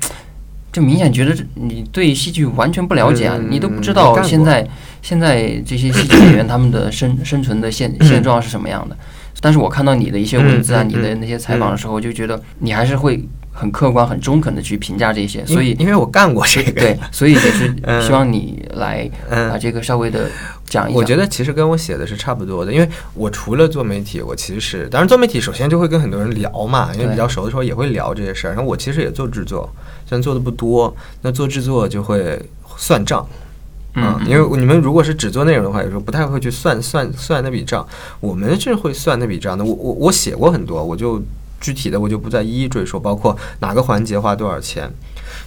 就明显觉得你对戏剧完全不了解啊，你都不知道现在现在这些戏剧演员他们的 生生存的现现状是什么样的。但是我看到你的一些文字啊，你的那些采访的时候，就觉得你还是会很客观、很中肯的去评价这些。所以，因为我干过这个，对，所以也是 希望你来把这个稍微的讲一讲。我觉得其实跟我写的是差不多的，因为我除了做媒体，我其实当然做媒体首先就会跟很多人聊嘛，因为比较熟的时候也会聊这些事儿。然后我其实也做制作，虽然做的不多，那做制作就会算账。嗯，因为你们如果是只做内容的话，有时候不太会去算算算那笔账。我们是会算那笔账的。我我我写过很多，我就具体的我就不再一一赘述，包括哪个环节花多少钱。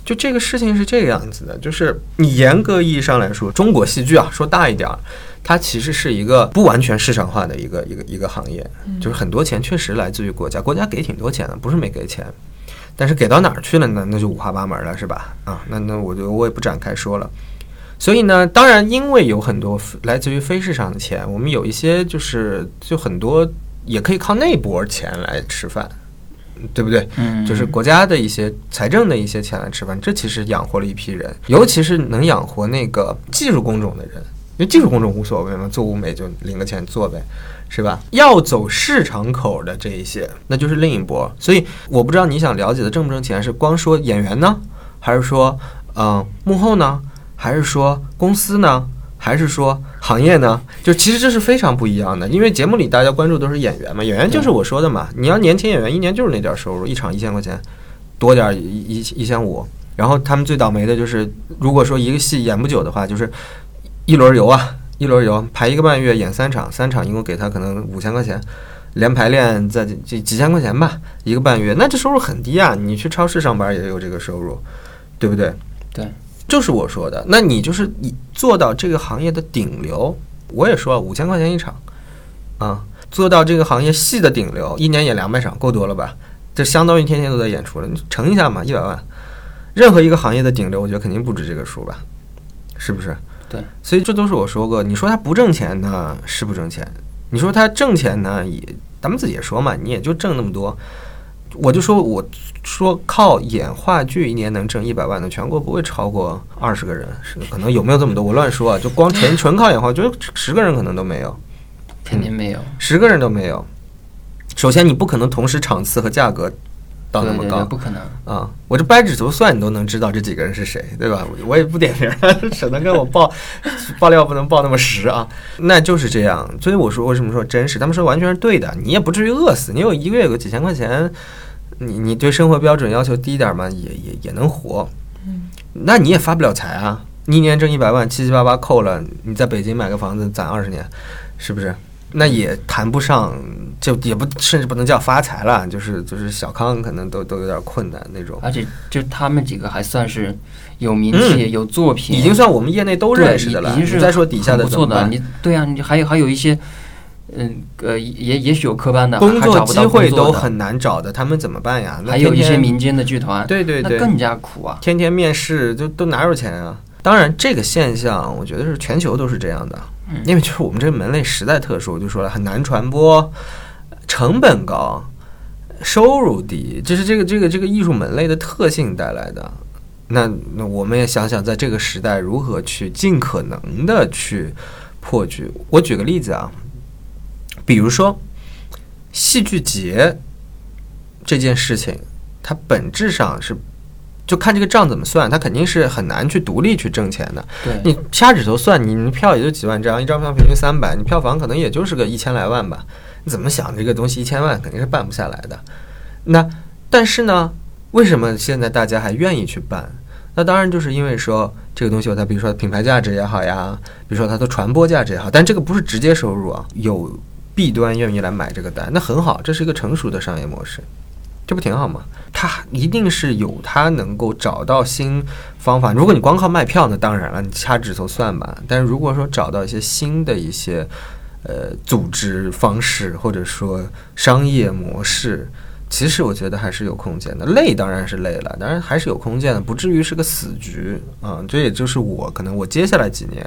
就这个事情是这个样子的，就是你严格意义上来说，中国戏剧啊，说大一点儿，它其实是一个不完全市场化的一个一个一个行业，就是很多钱确实来自于国家，国家给挺多钱的，不是没给钱，但是给到哪儿去了呢？那就五花八门了，是吧？啊，那那我就我也不展开说了。所以呢，当然，因为有很多来自于非市场的钱，我们有一些就是就很多也可以靠那波钱来吃饭，对不对？嗯，就是国家的一些财政的一些钱来吃饭，这其实养活了一批人，尤其是能养活那个技术工种的人，因为技术工种无所谓嘛，做物美就领个钱做呗，是吧？要走市场口的这一些，那就是另一波。所以我不知道你想了解的挣不挣钱，是光说演员呢，还是说嗯幕后呢？还是说公司呢？还是说行业呢？就其实这是非常不一样的，因为节目里大家关注都是演员嘛，演员就是我说的嘛。你要年轻演员，一年就是那点收入，一场一千块钱，多点一一一千五。然后他们最倒霉的就是，如果说一个戏演不久的话，就是一轮游啊，一轮游排一个半月，演三场，三场一共给他可能五千块钱，连排练在几几千块钱吧，一个半月，那这收入很低啊。你去超市上班也有这个收入，对不对？对。就是我说的，那你就是你做到这个行业的顶流，我也说了五千块钱一场，啊，做到这个行业戏的顶流，一年演两百场，够多了吧？这相当于天天都在演出了，你乘一下嘛，一百万。任何一个行业的顶流，我觉得肯定不止这个数吧？是不是？对，所以这都是我说过。你说他不挣钱呢，是不挣钱；你说他挣钱呢，也咱们自己也说嘛，你也就挣那么多。我就说，我说靠演话剧一年能挣一百万的，全国不会超过二十个人，是可能有没有这么多？我乱说啊，就光纯 纯靠演话，剧十个人可能都没有，肯定没有，十个人都没有。首先，你不可能同时场次和价格到那么高，不可能啊！我这掰指头算，你都能知道这几个人是谁，对吧？我也不点名，省得跟我报 爆料不能报那么实啊。那就是这样，所以我说为什么说真实？他们说完全是对的，你也不至于饿死，你有一个月有个几千块钱。你你对生活标准要求低点嘛，也也也能活，嗯，那你也发不了财啊！你一年挣一百万，七七八八扣了，你在北京买个房子攒二十年，是不是？那也谈不上，就也不甚至不能叫发财了，就是就是小康可能都都有点困难那种。而且就他们几个还算是有名气、有作品，已经算我们业内都认识的了。已经是再说底下的不错的，你对啊，你还有还有一些。嗯，呃，也也许有科班的，工作机会都很难找的，他们怎么办呀？还有一些民间的剧团，对对对，那更加苦啊！天天面试，就都哪有钱啊？当然，这个现象我觉得是全球都是这样的，因为就是我们这个门类实在特殊，我就说了很难传播，成本高，收入低，这是这个这个这个艺术门类的特性带来的。那那我们也想想，在这个时代如何去尽可能的去破局。我举个例子啊。比如说，戏剧节这件事情，它本质上是就看这个账怎么算，它肯定是很难去独立去挣钱的。对你掐指头算，你你票也就几万张，一张票平均三百，你票房可能也就是个一千来万吧。你怎么想这个东西一千万肯定是办不下来的。那但是呢，为什么现在大家还愿意去办？那当然就是因为说这个东西有它，比如说品牌价值也好呀，比如说它的传播价值也好，但这个不是直接收入啊，有。弊端愿意来买这个单，那很好，这是一个成熟的商业模式，这不挺好吗？他一定是有他能够找到新方法。如果你光靠卖票，那当然了，你掐指头算吧。但是如果说找到一些新的一些呃组织方式，或者说商业模式。其实我觉得还是有空间的，累当然是累了，当然还是有空间的，不至于是个死局啊。这也就是我可能我接下来几年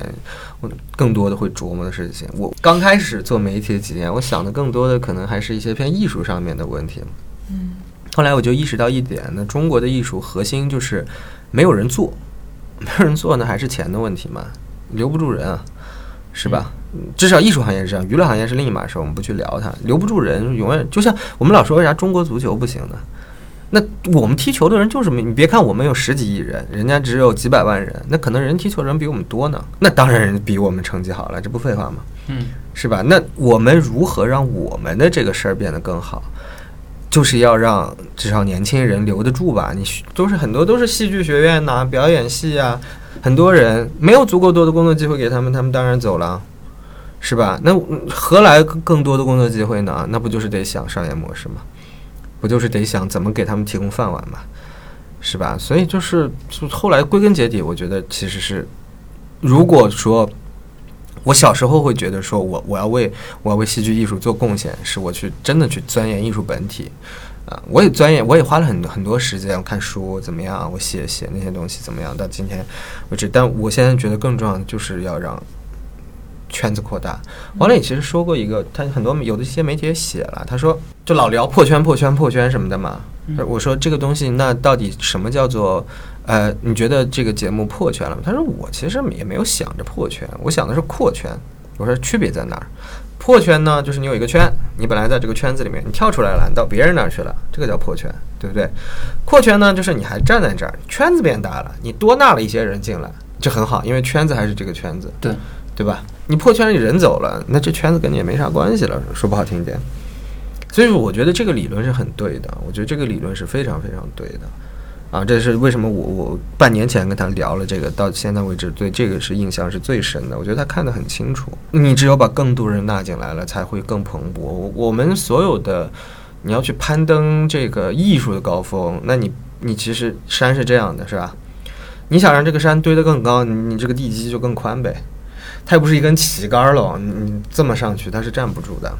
我更多的会琢磨的事情。我刚开始做媒体的几年，我想的更多的可能还是一些偏艺术上面的问题。嗯，后来我就意识到一点，那中国的艺术核心就是没有人做，没有人做呢，还是钱的问题嘛，留不住人啊，是吧？至少艺术行业是这样，娱乐行业是另一码事，我们不去聊它，留不住人，永远就像我们老说为啥中国足球不行呢？那我们踢球的人就是没，你别看我们有十几亿人，人家只有几百万人，那可能人踢球的人比我们多呢。那当然人比我们成绩好了，这不废话吗？嗯，是吧？那我们如何让我们的这个事儿变得更好？就是要让至少年轻人留得住吧。你都是很多都是戏剧学院呐、表演系啊，很多人没有足够多的工作机会给他们，他们当然走了，是吧？那何来更多的工作机会呢？那不就是得想商业模式吗？不就是得想怎么给他们提供饭碗吗，是吧？所以就是就后来归根结底，我觉得其实是，如果说我小时候会觉得说我我要为我要为戏剧艺术做贡献，是我去真的去钻研艺术本体啊，我也钻研，我也花了很多很多时间看书怎么样，我写写那些东西怎么样，到今天为止，但我现在觉得更重要的就是要让。圈子扩大，王磊其实说过一个，他很多有的一些媒体也写了，他说就老聊破圈、破圈、破圈什么的嘛。我说这个东西，那到底什么叫做呃？你觉得这个节目破圈了吗？他说我其实也没有想着破圈，我想的是扩圈。我说区别在哪儿？破圈呢，就是你有一个圈，你本来在这个圈子里面，你跳出来了，你到别人那儿去了，这个叫破圈，对不对？扩圈呢，就是你还站在这儿，圈子变大了，你多纳了一些人进来，这很好，因为圈子还是这个圈子，对对吧？你破圈你人走了，那这圈子跟你也没啥关系了，说不好听点。所以说，我觉得这个理论是很对的，我觉得这个理论是非常非常对的。啊，这是为什么我我半年前跟他聊了这个，到现在为止对这个是印象是最深的。我觉得他看得很清楚，你只有把更多人纳进来了，才会更蓬勃。我我们所有的你要去攀登这个艺术的高峰，那你你其实山是这样的，是吧？你想让这个山堆得更高，你这个地基就更宽呗。它又不是一根旗杆喽，你这么上去它是站不住的。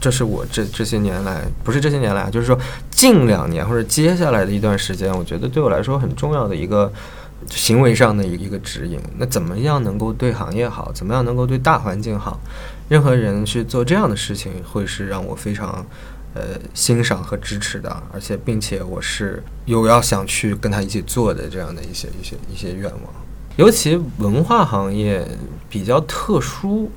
这是我这这些年来，不是这些年来，就是说近两年或者接下来的一段时间，我觉得对我来说很重要的一个行为上的一一个指引。那怎么样能够对行业好？怎么样能够对大环境好？任何人去做这样的事情，会是让我非常呃欣赏和支持的，而且并且我是有要想去跟他一起做的这样的一些一些一些愿望。尤其文化行业比较特殊，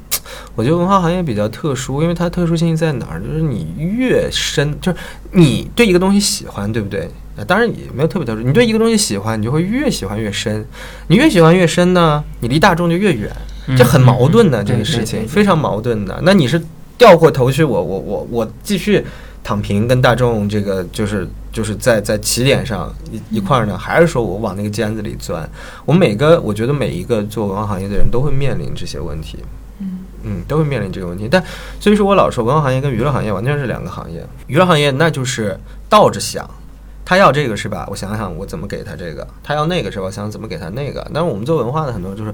我觉得文化行业比较特殊，因为它特殊性在哪儿？就是你越深，就是你对一个东西喜欢，对不对？当然也没有特别特殊。你对一个东西喜欢，你就会越喜欢越深。你越喜欢越深呢，你离大众就越远，这很矛盾的这个事情，非常矛盾的。那你是掉过头去，我我我我继续。躺平跟大众这个就是就是在在起点上一一块儿呢，还是说我往那个尖子里钻？我每个我觉得每一个做文化行业的人都会面临这些问题，嗯嗯，都会面临这个问题。但所以说我老说文化行业跟娱乐行业完全是两个行业。娱乐行业那就是倒着想，他要这个是吧？我想想我怎么给他这个，他要那个是吧？我想怎么给他那个。但是我们做文化的很多就是。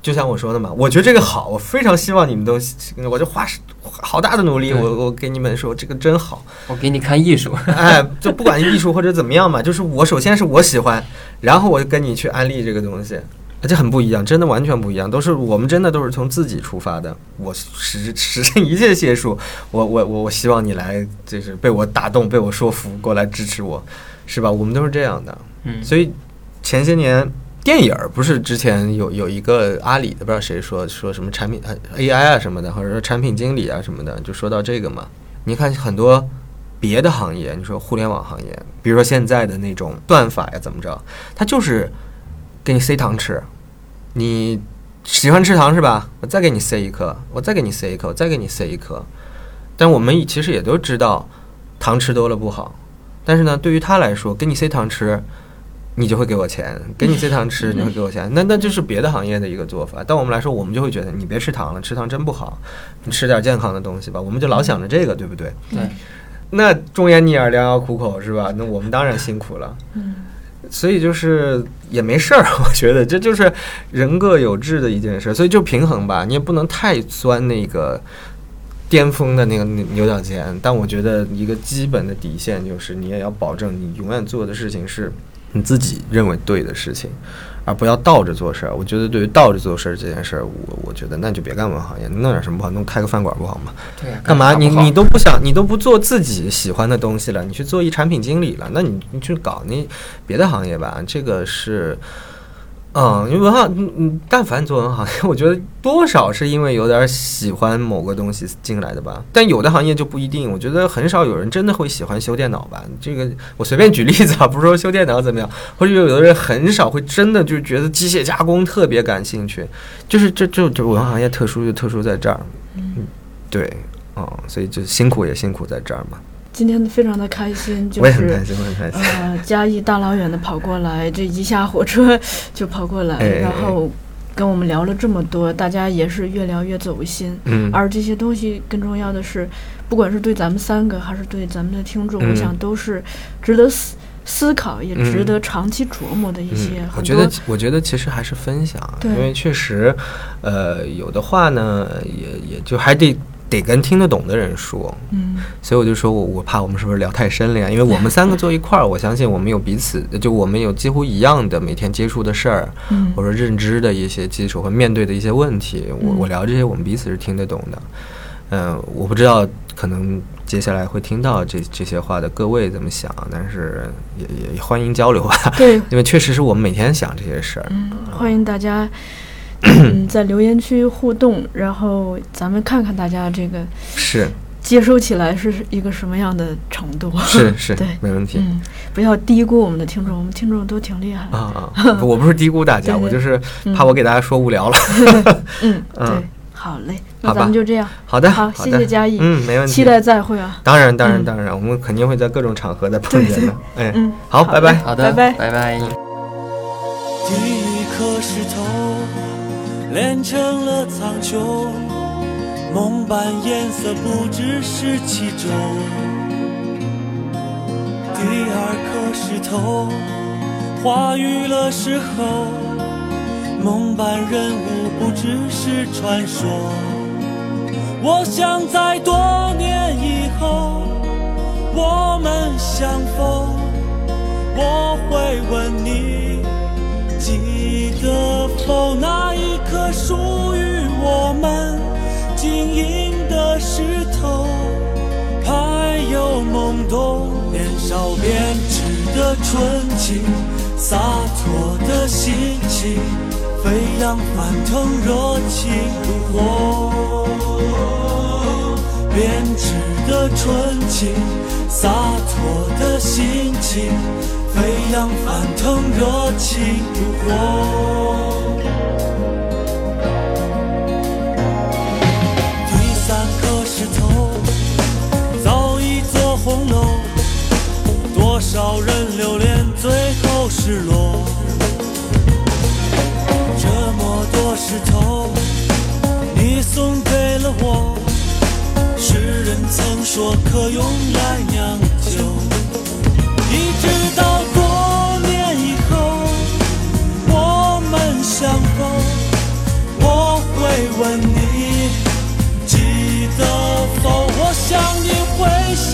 就像我说的嘛，我觉得这个好，我非常希望你们都，我就花好大的努力，我我给你们说这个真好，我给你看艺术，哎，就不管艺术或者怎么样嘛，就是我首先是我喜欢，然后我就跟你去安利这个东西，而且很不一样，真的完全不一样，都是我们真的都是从自己出发的，我实实现一切解数，我我我我希望你来，就是被我打动，被我说服，过来支持我，是吧？我们都是这样的，嗯，所以前些年。电影儿不是之前有有一个阿里的，不知道谁说说什么产品 AI 啊什么的，或者说产品经理啊什么的，就说到这个嘛。你看很多别的行业，你说互联网行业，比如说现在的那种算法呀怎么着，它就是给你塞糖吃。你喜欢吃糖是吧？我再给你塞一颗，我再给你塞一颗，再给你塞一颗。但我们其实也都知道，糖吃多了不好。但是呢，对于他来说，给你塞糖吃。你就会给我钱，给你塞糖吃，你会给我钱，那那就是别的行业的一个做法。但我们来说，我们就会觉得你别吃糖了，吃糖真不好，你吃点健康的东西吧。我们就老想着这个，对不对？对。那忠言逆耳，良药苦口，是吧？那我们当然辛苦了。嗯。所以就是也没事儿，我觉得这就是人各有志的一件事。所以就平衡吧，你也不能太钻那个巅峰的那个牛角尖。但我觉得一个基本的底线就是，你也要保证你永远做的事情是。你自己认为对的事情，而不要倒着做事儿。我觉得对于倒着做事儿这件事儿，我我觉得那就别干文行业，弄点什么不好，弄开个饭馆不好吗？对啊，干嘛？你你都不想，你都不做自己喜欢的东西了，你去做一产品经理了，那你你去搞那别的行业吧。这个是，嗯，因为文化，嗯嗯，但凡做文行业，我觉得多少是因为有点喜欢某个东西进来的吧。但有的行业就不一定，我觉得很少有人真的会喜欢修电脑吧。这个我随便举例子啊，不是说修电脑怎么样，或者有的人很少会真的就觉得机械加工特别感兴趣，就是这就就文化行业特殊就特殊在这儿，嗯，对。哦，所以就辛苦也辛苦在这儿嘛。今天非常的开心，就是我也很开心，我很开心。呃，嘉义大老远的跑过来，这一下火车就跑过来，哎然后跟我们聊了这么多，大家也是越聊越走心。嗯，而这些东西更重要的是，不管是对咱们三个，还是对咱们的听众，嗯我想都是值得思思考，也值嗯得长期琢磨的一些嗯。我觉得，我觉得其实还是分享，对因为确实，呃，有的话呢，也也就还得得跟听得懂的人说，嗯所以我就说我我怕我们是不是聊太深了呀？因为 我们三个坐一块儿，我相信我们有彼此，就我们有几乎一样的每天接触的事儿，嗯或者认知的一些基础和面对的一些问题，我嗯我聊这些，我们彼此是听得懂的。嗯、我不知道可能接下来会听到这这些话的各位怎么想，但是也也也欢迎交流吧，对，因为确实是我们每天想这些事儿。嗯，欢迎大家。嗯，在留言区互动，然后咱们看看大家这个是接收起来是一个什么样的程度。是是对，没问题。嗯，不要低估我们的听众，我们听众都挺厉害的。啊 啊！我不是低估大家，我就是嗯怕我给大家说无聊了。嗯，嗯对，好嘞，那咱们就这样。好的，好，谢谢嘉义，嗯，没问题。期待再会啊。当然，当然，嗯当然，我们肯定会在各种场合再碰见的。哎，嗯，好，拜拜。好的，拜拜拜拜。第一颗石头炼成了苍穹，梦般颜色不只是其中。第二颗石头化育了时候，梦般人物不只是传说。我想在多年以后，我们相逢，我会问你。得否？那一颗属于我们晶莹的石头，还有懵懂年少编织的纯情，洒脱的心情，飞扬翻腾热情如火。编织的纯情，洒脱的心情，飞扬翻腾热情如火。第三颗石头，造一座红楼，多少人留恋，最后失落。这么多石头，你送给了我。世人曾说可用来酿酒，直到多年以后，我们相逢，我会问你，记得否？我想你会笑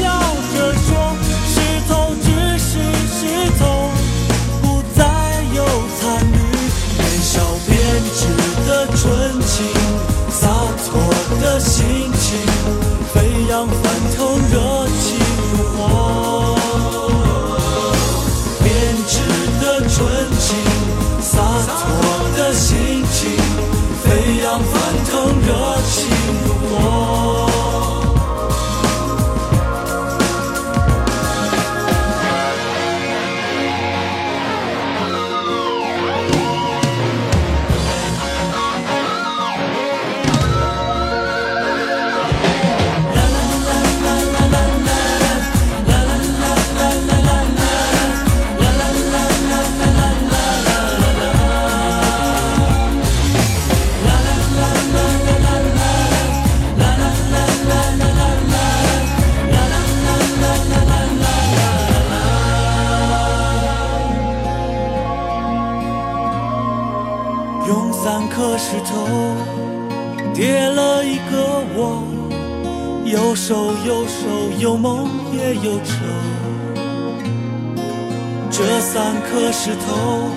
石头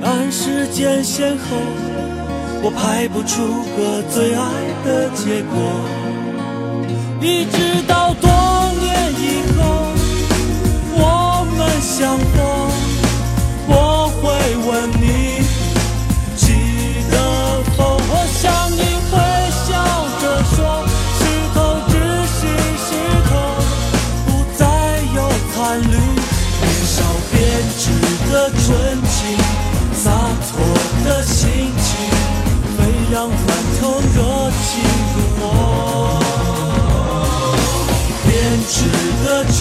按时间先后，我排不出个最爱的结果。一直到多年以后，我们相逢，纯情，洒脱的心情，飞扬欢腾，热情如火。编织的纯